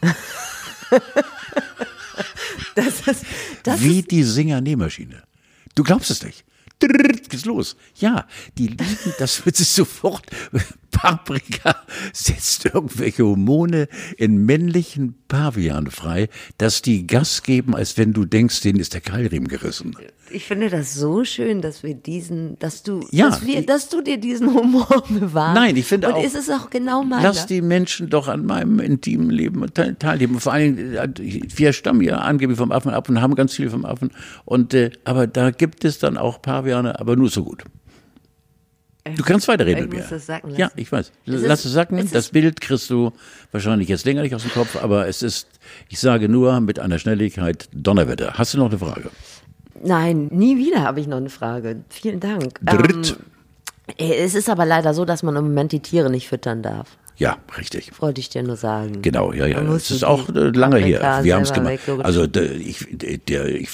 [LAUGHS] das ist, das Wie ist die Singer-Nähmaschine. Du glaubst es nicht geht's los. Ja, die lieben, das wird sich sofort, Paprika setzt irgendwelche Hormone in männlichen Pavian frei, dass die Gas geben, als wenn du denkst, denen ist der Keilriemen gerissen. Ich finde das so schön, dass wir diesen, dass du, ja, dass, wir, dass du dir diesen Humor bewahrst. Nein, ich finde auch. Und ist es auch genau meiner. Lass die Menschen doch an meinem intimen Leben teilnehmen. Vor allen Dingen, wir stammen ja angeblich vom Affen ab und haben ganz viel vom Affen. Und, äh, aber da gibt es dann auch Paviane, aber nur so gut. Du kannst weiterreden mit mir. Das ja, ich weiß. Es Lass es sacken. Es das Bild kriegst du wahrscheinlich jetzt länger nicht aus dem Kopf, aber es ist, ich sage nur mit einer Schnelligkeit Donnerwetter. Hast du noch eine Frage? Nein, nie wieder habe ich noch eine Frage. Vielen Dank. Dritt. Ähm, es ist aber leider so, dass man im Moment die Tiere nicht füttern darf. Ja, richtig. Wollte ich dir nur sagen. Genau, ja, ja. Muss ist auch äh, lange her. Wir haben es gemacht. Also der, ich, der, ich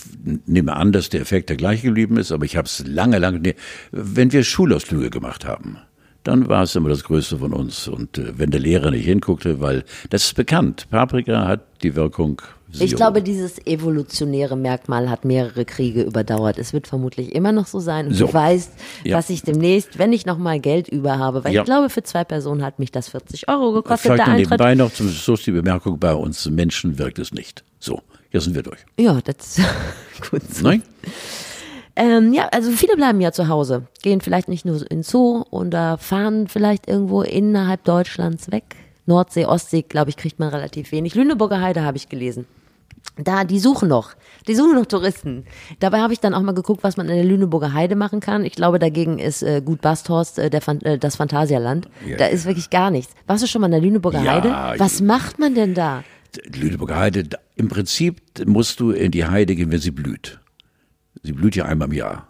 nehme an, dass der Effekt der gleiche geblieben ist, aber ich habe es lange, lange. Wenn wir Schulausflüge gemacht haben, dann war es immer das Größte von uns. Und äh, wenn der Lehrer nicht hinguckte, weil das ist bekannt, Paprika hat die Wirkung. Ich Zero. glaube, dieses evolutionäre Merkmal hat mehrere Kriege überdauert. Es wird vermutlich immer noch so sein. Und So. du weißt, Ja. was ich demnächst, wenn ich noch mal Geld über habe, weil Ja. ich glaube, für zwei Personen hat mich das 40 Euro gekostet, Vielleicht nebenbei noch zum Schluss die Bemerkung, bei uns Menschen wirkt es nicht. So, jetzt sind wir durch. Ja, das ist [LAUGHS] gut. so. Nein? Ähm, ja, also viele bleiben ja zu Hause, gehen vielleicht nicht nur in Zoo oder fahren vielleicht irgendwo innerhalb Deutschlands weg. Nordsee, Ostsee, glaube ich, kriegt man relativ wenig. Lüneburger Heide habe ich gelesen. Da, die suchen noch. Die suchen noch Touristen. Dabei habe ich dann auch mal geguckt, was man in der Lüneburger Heide machen kann. Ich glaube, dagegen ist äh, gut Basthorst äh, der Fan äh, das Phantasialand. Ja. Da ist wirklich gar nichts. Warst du schon mal in der Lüneburger Ja, Heide? Was macht man denn da? Lüneburger Heide, im Prinzip musst du in die Heide gehen, wenn sie blüht. Sie blüht ja einmal im Jahr.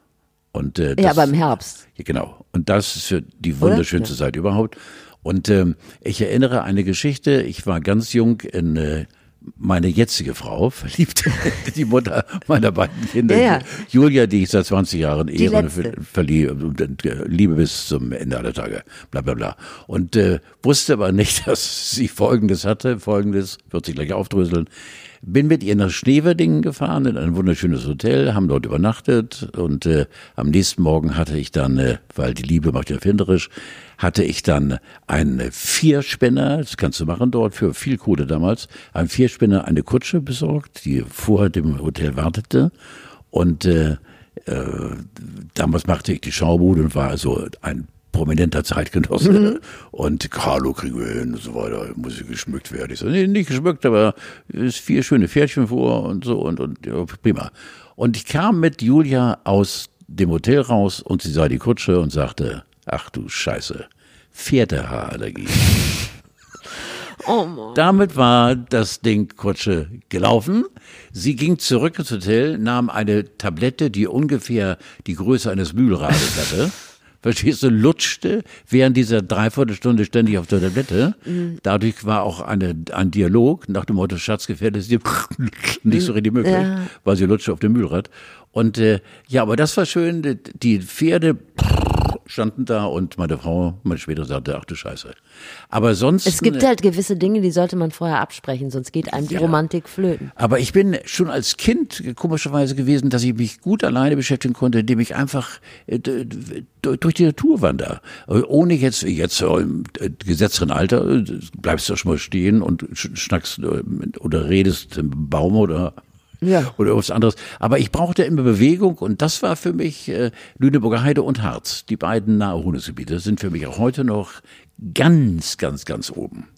Und, äh, das, Ja, aber im Herbst. Ja, genau. Und das ist für die wunderschönste Zeit überhaupt. Und ähm, ich erinnere eine Geschichte. Ich war ganz jung in äh, meine jetzige Frau verliebt, [LAUGHS] die Mutter meiner beiden Kinder, Ja, ja. Julia, die ich seit 20 Jahren Ehe und letzte. ver- verlie und, und, äh, liebe bis zum Ende aller Tage, bla bla bla. Und äh, wusste aber nicht, [LAUGHS] dass sie Folgendes hatte, Folgendes, wird sich gleich aufdröseln. Bin mit ihr nach Schneverdingen gefahren, in ein wunderschönes Hotel, haben dort übernachtet und äh, am nächsten Morgen hatte ich dann, äh, weil die Liebe macht ja erfinderisch, hatte ich dann einen Vierspinner, das kannst du machen dort für viel Kohle damals, einen Vierspinner, eine Kutsche besorgt, die vor dem Hotel wartete und äh, äh, damals machte ich die Schaubude und war also ein prominenter Zeitgenosse. Und Carlo kriegen wir hin und so weiter, muss ich geschmückt werden. Ich so, nee, nicht geschmückt, aber es ist vier schöne Pferdchen vor und so und, und ja, prima. Und ich kam mit Julia aus dem Hotel raus und sie sah die Kutsche und sagte, ach du Scheiße, Pferdehaarallergie. [LAUGHS] Oh Mann. Damit war das Ding Kutsche gelaufen. Sie ging zurück ins Hotel, nahm eine Tablette, die ungefähr die Größe eines Mühlrades hatte. [LAUGHS] Verstehst du, lutschte während dieser Dreiviertelstunde ständig auf der Tablette. Dadurch war auch eine, ein Dialog nach dem Motto, Schatz, gefällt es dir [LAUGHS] nicht so richtig möglich, Ja. weil sie lutschte auf dem Mühlrad. Und äh, ja, aber das war schön, die Pferde standen da und meine Frau, meine später sagte, ach du Scheiße. Aber sonst. Es gibt halt gewisse Dinge, die sollte man vorher absprechen, sonst geht einem die Ja. Romantik flöten. Aber ich bin schon als Kind komischerweise gewesen, dass ich mich gut alleine beschäftigen konnte, indem ich einfach äh, durch die Natur wandere. Ohne jetzt, jetzt äh, im äh, gesetzteren Alter, bleibst du schon mal stehen und sch- schnackst oder redest im Baum oder Ja. oder was anderes. Aber ich brauchte immer Bewegung und das war für mich äh, Lüneburger Heide und Harz. Die beiden Naherholungsgebiete sind für mich auch heute noch ganz, ganz, ganz oben.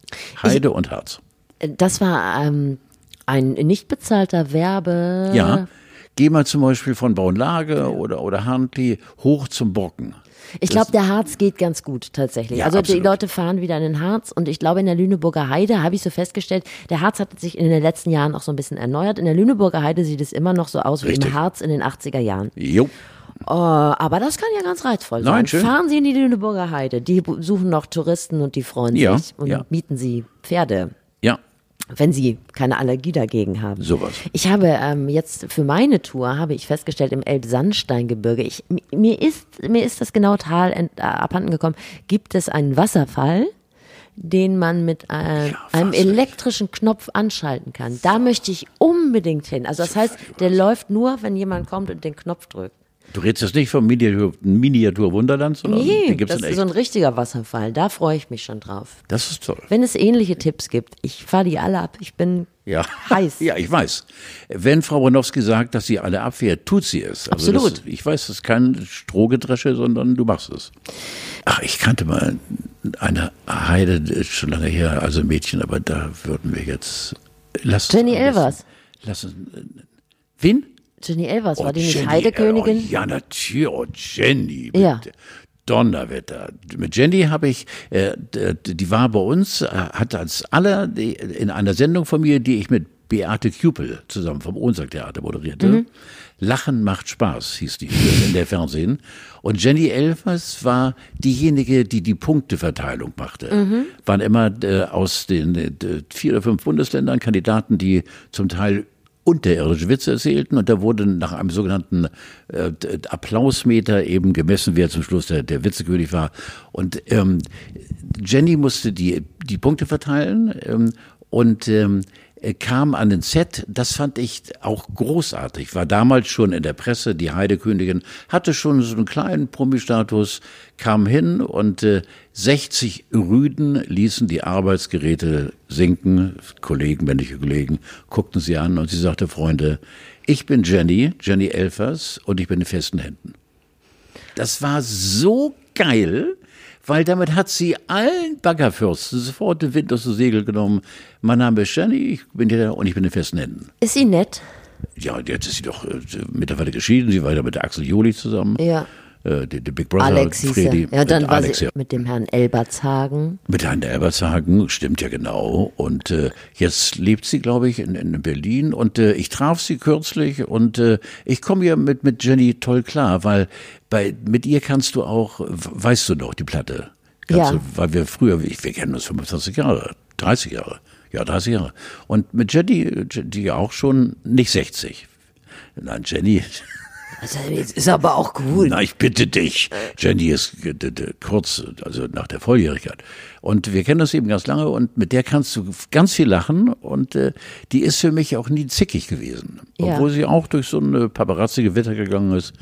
Heide und Harz. Das war ähm, ein nicht bezahlter Werbe. Ja. Geh mal zum Beispiel von Bauenlage oder, oder Handli hoch zum Brocken. Ich glaube, der Harz geht ganz gut tatsächlich. Ja, also absolut. die Leute fahren wieder in den Harz und ich glaube in der Lüneburger Heide habe ich so festgestellt, der Harz hat sich in den letzten Jahren auch so ein bisschen erneuert. In der Lüneburger Heide sieht es immer noch so aus wie Richtig. im Harz in den 80er Jahren. Jo. Oh, aber das kann ja ganz reizvoll sein. Nein, schön. Fahren Sie in die Lüneburger Heide. Die suchen noch Touristen und die freuen Ja, sich und ja. mieten sie Pferde. Ja. wenn sie keine Allergie dagegen haben. Sowas. Ich habe ähm, jetzt für meine Tour habe ich festgestellt im Elbsandsteingebirge, ich, mi- mir ist mir ist das genaue Tal ent, äh, abhanden gekommen. Gibt es einen Wasserfall, den man mit äh, einem Wasser. elektrischen Knopf anschalten kann? Da möchte ich unbedingt hin. Also das heißt, der läuft nur, wenn jemand kommt und den Knopf drückt. Du redest jetzt nicht vom Miniatur, Miniatur Wunderland, sondern Nee, das ist so ein richtiger Wasserfall. Da freue ich mich schon drauf. das ist toll. Wenn es ähnliche Tipps gibt, ich fahre die alle ab. Ich bin Ja. heiß. [LAUGHS] Ja, ich weiß. Wenn Frau Bronowski sagt, dass sie alle abwehrt, tut sie es. Also Absolut. Das, ich weiß, das ist kein Strohgedresche, sondern du machst es. Ach, ich kannte mal eine Heide, ist schon lange her, also Mädchen, aber da würden wir jetzt. Lass Jenny Elvers. Lass uns. äh, Wen? Jenny Elvers, war Oh, die nicht Jenny, Heidekönigin? Oh, ja, natürlich. Oh, Jenny. Bitte. Ja. Donnerwetter. Mit Jenny habe ich, äh, die war bei uns, äh, hat als aller die, in einer Sendung von mir, die ich mit Beate Kupel zusammen vom Ohnsack Theater moderierte, Lachen macht Spaß, hieß die in der Fernsehen. Und Jenny Elvers war diejenige, die die Punkteverteilung machte. Mhm. Waren immer äh, aus den äh, vier oder fünf Bundesländern Kandidaten, die zum Teil unterirdische Witze erzählten und da wurde nach einem sogenannten äh, Applausmeter eben gemessen, wer zum Schluss der, der Witzekönig war. Und ähm, Jenny musste die, die Punkte verteilen ähm, und ähm, äh, kam an den Set. Das fand ich auch großartig. War damals schon in der Presse, die Heidekönigin hatte schon so einen kleinen Promi-Status, kam hin und äh, 60 Rüden ließen die Arbeitsgeräte sinken. Kollegen, männliche Kollegen, guckten sie an und sie sagte, Freunde, ich bin Jenny, Jenny Elfers und ich bin in festen Händen. Das war so geil weil damit hat sie allen Baggerfürsten sofort den Wind aus dem Segel genommen. Mein Name ist Jenny, ich bin hier und ich bin in festen Händen. Ist sie nett? Ja, jetzt ist sie doch äh, mittlerweile geschieden. Sie war ja mit der Axel Jolie zusammen. Ja äh, der, der Big Brother, Alex Freddy. Ja, dann war Alex, sie ja. mit dem Herrn Elbertshagen. Mit Herrn Elbertshagen, stimmt ja genau. Und äh, jetzt lebt sie, glaube ich, in, in Berlin. Und äh, ich traf sie kürzlich und äh, ich komme ja mit, mit Jenny toll klar, weil bei, mit ihr kannst du auch, weißt du noch, die Platte. Kannst Ja. Du, weil wir früher, wir kennen uns 25 Jahre, 30 Jahre. Ja, 30 Jahre. Und mit Jenny, die ja auch schon nicht 60. Nein, Jenny, Also, jetzt ist aber auch gut. na, ich bitte dich. Jenny ist äh, kurz, also nach der Volljährigkeit. Und wir kennen uns eben ganz lange und mit der kannst du ganz viel lachen und äh, die ist für mich auch nie zickig gewesen. Ja. Obwohl sie auch durch so eine Paparazzi-Gewitter gegangen ist.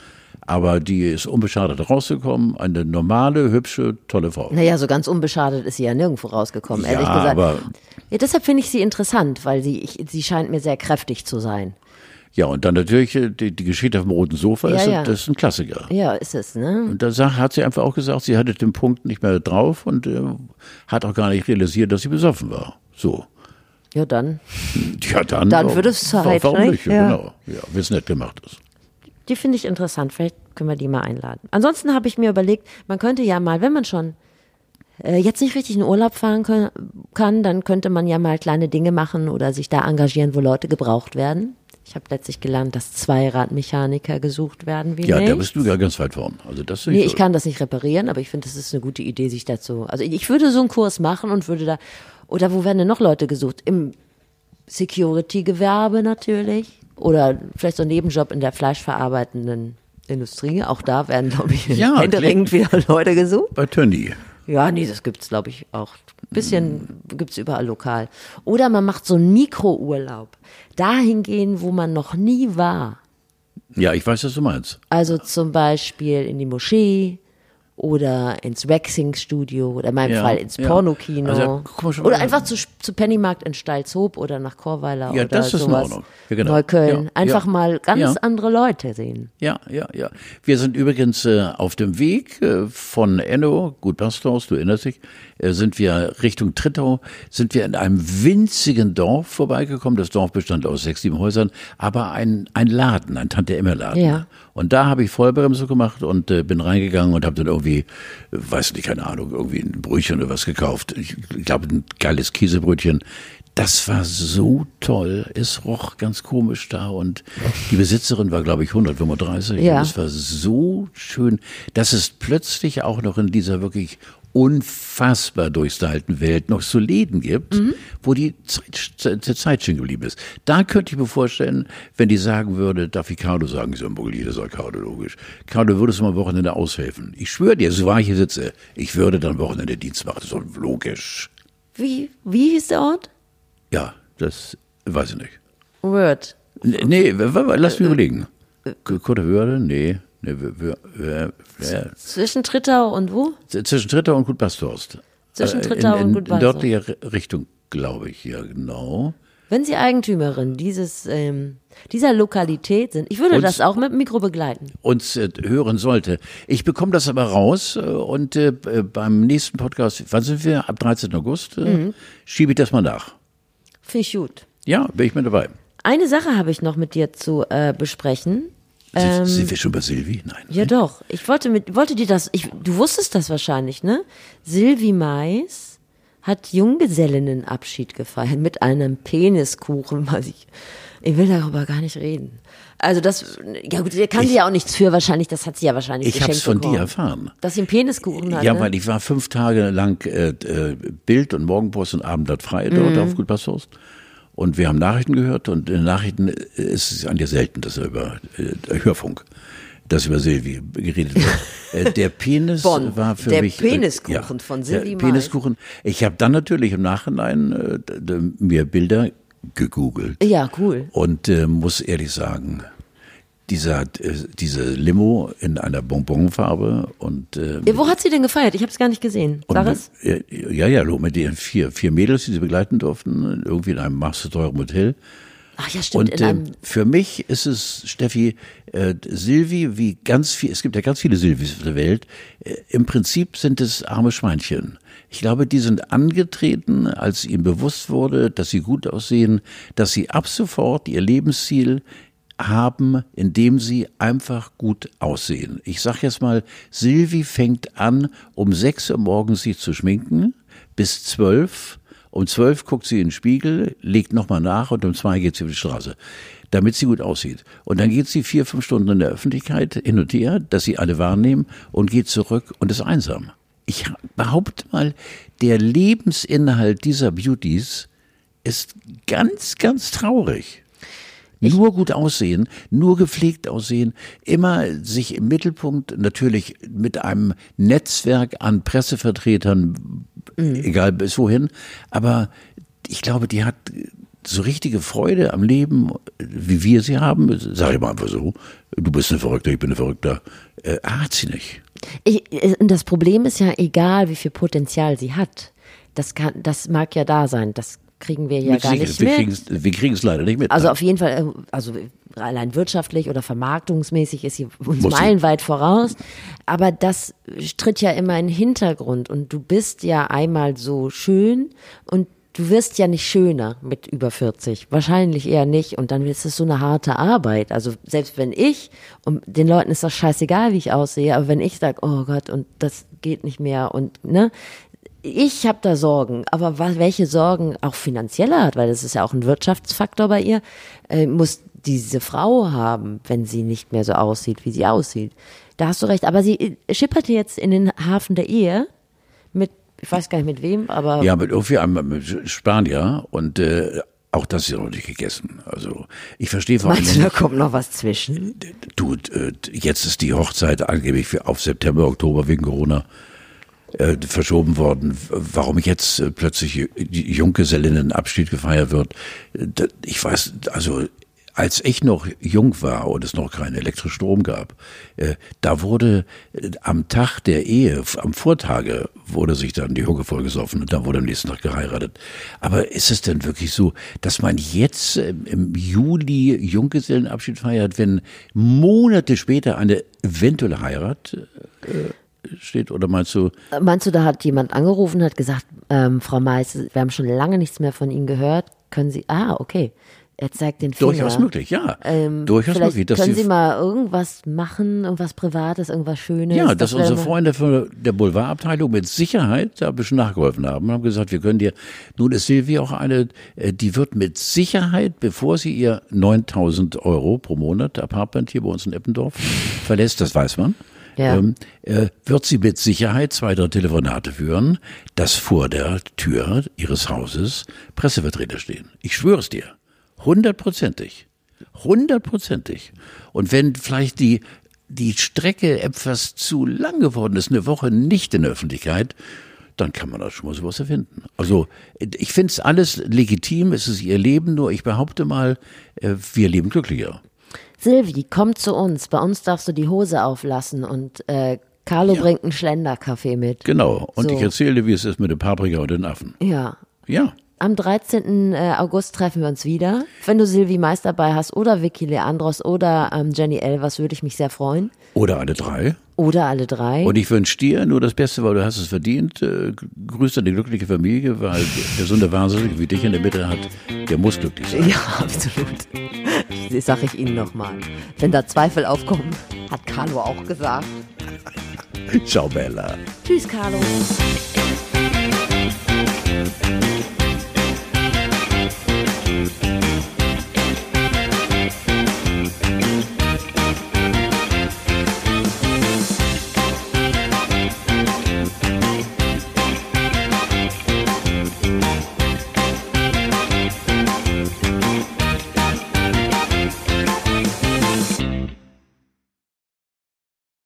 Aber die ist unbeschadet rausgekommen. Eine normale, hübsche, tolle Frau. Naja, so ganz unbeschadet ist sie ja nirgendwo rausgekommen, Ja, ehrlich gesagt. aber- ja, deshalb finde ich sie interessant, weil sie, ich, sie scheint mir sehr kräftig zu sein. Ja, und dann natürlich äh, die, die Geschichte vom roten Sofa, Ja, ist, ja. das ist ein Klassiker. Ja, ist es, ne? Und da hat sie einfach auch gesagt, sie hatte den Punkt nicht mehr drauf und äh, hat auch gar nicht realisiert, dass sie besoffen war. So. Ja, dann. Ja, dann. Dann wird es Zeit, Warum ne? nicht? Ja. Ja. Genau. Ja, wenn es nett gemacht ist. Die finde ich interessant. Vielleicht können wir die mal einladen. Ansonsten habe ich mir überlegt, man könnte ja mal, wenn man schon äh, jetzt nicht richtig in Urlaub fahren können, kann, dann könnte man ja mal kleine Dinge machen oder sich da engagieren, wo Leute gebraucht werden. Ich habe letztlich gelernt, dass Zweiradmechaniker gesucht werden. Wie Ja, nicht. da bist du ja ganz weit vorn. Also das Nee, ich ich kann das nicht reparieren, aber ich finde, das ist eine gute Idee, sich dazu. Also ich würde so einen Kurs machen und würde da. Oder wo werden denn noch Leute gesucht? Im Security-Gewerbe natürlich. Oder vielleicht so ein Nebenjob in der fleischverarbeitenden Industrie. Auch da werden, glaube ich, Ja, [LAUGHS] händeringend wieder Leute gesucht. Bei Tönny. Ja, nee, das gibt's, glaube ich, auch. Bisschen gibt's überall lokal. Oder man macht so einen Mikrourlaub. Dahin gehen, wo man noch nie war. Ja, ich weiß, was du meinst. Also zum Beispiel in die Moschee oder ins Waxing-Studio oder in meinem Ja, Fall ins ja. Pornokino. Also, schon oder einfach zu, zu Pennymarkt in Stalzhoop oder nach Chorweiler Ja, oder das ist in sowas. Ja, genau. Neukölln. Ja, einfach ja. mal ganz Ja. andere Leute sehen. Ja, ja, ja. Wir sind übrigens äh, auf dem Weg äh, von Enno, gut Pastors, du erinnerst dich, sind wir Richtung Trittau, sind wir in einem winzigen Dorf vorbeigekommen. Das Dorf bestand aus sechs, sieben Häusern, aber ein, ein Laden, ein Tante-Emmer-Laden. Ja. Und da habe ich Vollbremse gemacht und äh, bin reingegangen und habe dann irgendwie, äh, weiß nicht, keine Ahnung, irgendwie ein Brötchen oder was gekauft. Ich glaube, ein geiles Käsebrötchen. Das war so toll. Es roch ganz komisch da und die Besitzerin war, glaube ich, 135. Ja. Und es war so schön, dass es plötzlich auch noch in dieser wirklich unfassbar durchstylten Welt noch so Läden gibt, Mhm. wo die Zeit, Zeit stehen geblieben ist. Da könnte ich mir vorstellen, wenn die sagen würde, darf ich Carlo sagen, ich sage, Mogli, das sagt Carlo logisch. Carlo, würdest du mal Wochenende aushelfen? Ich schwöre dir, so wahr ich hier sitze, ich würde dann Wochenende Dienst machen. Das ist doch logisch. Wie, wie hieß der Ort? Ja, das weiß ich nicht. Word. Nee, w- lass mich überlegen. Kurte Würde? Nee. W- Zwischen Trittau und wo? Zwischen Trittau und Gut Basthorst. Zwischen Äh, Trittau in, und in, Gut In Basthorst. dörtlicher Richtung, glaube ich, ja, genau. Wenn Sie Eigentümerin dieses, ähm, dieser Lokalität sind, ich würde Und- das auch mit dem Mikro begleiten. uns äh, hören sollte. Ich bekomme das aber raus äh, und äh, beim nächsten Podcast, wann sind wir? Ab 13. August äh, Mhm. schiebe ich das mal nach. Finde ich gut. Ja, bin ich mit dabei. Eine Sache habe ich noch mit dir zu äh, besprechen. Sind, sind wir schon bei Silvi? Nein. Ähm, Ja, doch. Ich wollte mit, wollte dir das, ich, du wusstest das wahrscheinlich, ne? Silvi Mais hat Junggesellinnenabschied gefeiert mit einem Peniskuchen, was ich Ich will darüber gar nicht reden. Also das, ja gut, der kann sie ja auch nichts für wahrscheinlich, das hat sie ja wahrscheinlich Ich habe es von bekommen. dir erfahren. Dass sie einen Peniskuchen hat, Ja, ne? weil ich war fünf Tage lang äh, äh, Bild und Morgenpost und Abendblatt frei dort Mhm. auf Gutbasshorst. Und wir haben Nachrichten gehört und in den Nachrichten ist es an dir selten, dass er über äh, Hörfunk, dass über Silvi geredet wird. [LAUGHS] äh, der Penis Bonn, war für der mich Peniskuchen von Silvi der Peniskuchen. Ich habe dann natürlich im Nachhinein äh, mir Bilder gegoogelt ja, cool. und äh, muss ehrlich sagen, dieser, äh, diese Limo in einer Bonbonfarbe und äh, Wo hat sie denn gefeiert? Ich habe es gar nicht gesehen. Sag es. Ja, ja, mit den vier, vier Mädels, die sie begleiten durften, irgendwie in einem machsteuren Hotel. Ach ja, stimmt. Und äh, für mich ist es, Steffi, äh, Silvi, wie ganz viel, es gibt ja ganz viele Silvis auf der Welt, äh, im Prinzip sind es arme Schweinchen. Ich glaube, die sind angetreten, als ihnen bewusst wurde, dass sie gut aussehen, dass sie ab sofort ihr Lebensziel haben, indem sie einfach gut aussehen. Ich sag jetzt mal, Silvi fängt an, um sechs Uhr morgens sich zu schminken, bis zwölf. Um zwölf guckt sie in den Spiegel, legt nochmal nach und um zwei geht sie auf die Straße, damit sie gut aussieht. Und dann geht sie vier, fünf Stunden in der Öffentlichkeit hin und her, dass sie alle wahrnehmen und geht zurück und ist einsam. Ich behaupte mal, der Lebensinhalt dieser Beauties ist ganz, ganz traurig. Nur gut aussehen, nur gepflegt aussehen, immer sich im Mittelpunkt, natürlich mit einem Netzwerk an Pressevertretern, egal bis wohin, aber ich glaube, die hat so richtige Freude am Leben, wie wir sie haben, sag ich mal einfach so, du bist eine Verrückte, ich bin eine Verrückter, äh, hat sie nicht. Ich, äh, das Problem ist ja, egal wie viel Potenzial sie hat, das, kann, das mag ja da sein. Das kriegen wir ja Mit gar Sicherheit, nicht wir mit. wir kriegen es leider nicht mit. Also auf jeden Fall, äh, also allein wirtschaftlich oder vermarktungsmäßig ist sie uns Muss meilenweit voraus. Aber das tritt ja immer in den Hintergrund und du bist ja einmal so schön und du wirst ja nicht schöner mit über 40. Wahrscheinlich eher nicht. Und dann ist es so eine harte Arbeit. Also selbst wenn ich, und den Leuten ist das scheißegal, wie ich aussehe, aber wenn ich sage, oh Gott, und das geht nicht mehr und ne, ich habe da Sorgen, aber welche Sorgen auch finanzieller hat, weil das ist ja auch ein Wirtschaftsfaktor bei ihr, äh, muss diese Frau haben, wenn sie nicht mehr so aussieht, wie sie aussieht. Da hast du recht. Aber sie äh, schipperte jetzt in den Hafen der Ehe mit, ich weiß gar nicht mit wem, aber Ja, mit irgendwie einem mit Spanier und äh, auch das ist ja noch nicht gegessen. Also ich verstehe vor allem meinst da kommt noch was zwischen? du, äh, jetzt ist die Hochzeit angeblich für auf September, Oktober wegen Corona äh, verschoben worden. Warum jetzt äh, plötzlich die Junggesellinnenabschied gefeiert wird, ich weiß, also als ich noch jung war und es noch keinen elektrischen Strom gab, äh, da wurde äh, am Tag der Ehe, am Vortage, wurde sich dann die Hucke vollgesoffen und dann wurde am nächsten Tag geheiratet. Aber ist es denn wirklich so, dass man jetzt äh, im Juli Junggesellenabschied feiert, wenn Monate später eine eventuelle Heirat äh, steht? Oder meinst du, Meinst du, da hat jemand angerufen und hat gesagt, ähm, Frau Mais, wir haben schon lange nichts mehr von Ihnen gehört. Können Sie, ah, okay. Er zeigt den Finger. durchaus möglich, ja. Ähm, durchaus möglich. Dass können Sie mal irgendwas machen, irgendwas Privates, irgendwas Schönes. Ja, dass wäre unsere Freunde von der Boulevardabteilung mit Sicherheit da ein bisschen nachgeholfen haben und haben gesagt, wir können dir, nun ist Silvi auch eine, äh, die wird mit Sicherheit, bevor sie ihr 9000 Euro pro Monat Apartment hier bei uns in Eppendorf verlässt, das weiß man, Ja. ähm, äh, wird sie mit Sicherheit zwei, drei Telefonate führen, dass vor der Tür ihres Hauses Pressevertreter stehen. Ich schwöre es dir. Hundertprozentig. Hundertprozentig. Und wenn vielleicht die, die Strecke etwas zu lang geworden ist, eine Woche nicht in der Öffentlichkeit, dann kann man da schon mal sowas erfinden. Also ich finde es alles legitim, es ist ihr Leben, nur ich behaupte mal, äh, wir leben glücklicher. Silvi, komm zu uns. Bei uns darfst du die Hose auflassen und äh, Carlo bringt einen Schlenderkaffee mit. Genau. Und So. ich erzähle dir, wie es ist mit dem Paprika und den Affen. Ja. Ja. Am 13. äh, August treffen wir uns wieder. Wenn du Silvi Mais dabei hast oder Vicky Leandros oder ähm, Jenny Elvers, würde ich mich sehr freuen. Oder alle drei. Oder alle drei. Und ich wünsche dir nur das Beste, weil du hast es verdient. Äh, grüß deine glückliche Familie, weil der so eine Wahnsinnige wie dich in der Mitte hat, der muss glücklich sein. ja, absolut. Das sage ich Ihnen nochmal. Wenn da Zweifel aufkommen, hat Carlo auch gesagt. Ciao, Bella. Tschüss, Carlo.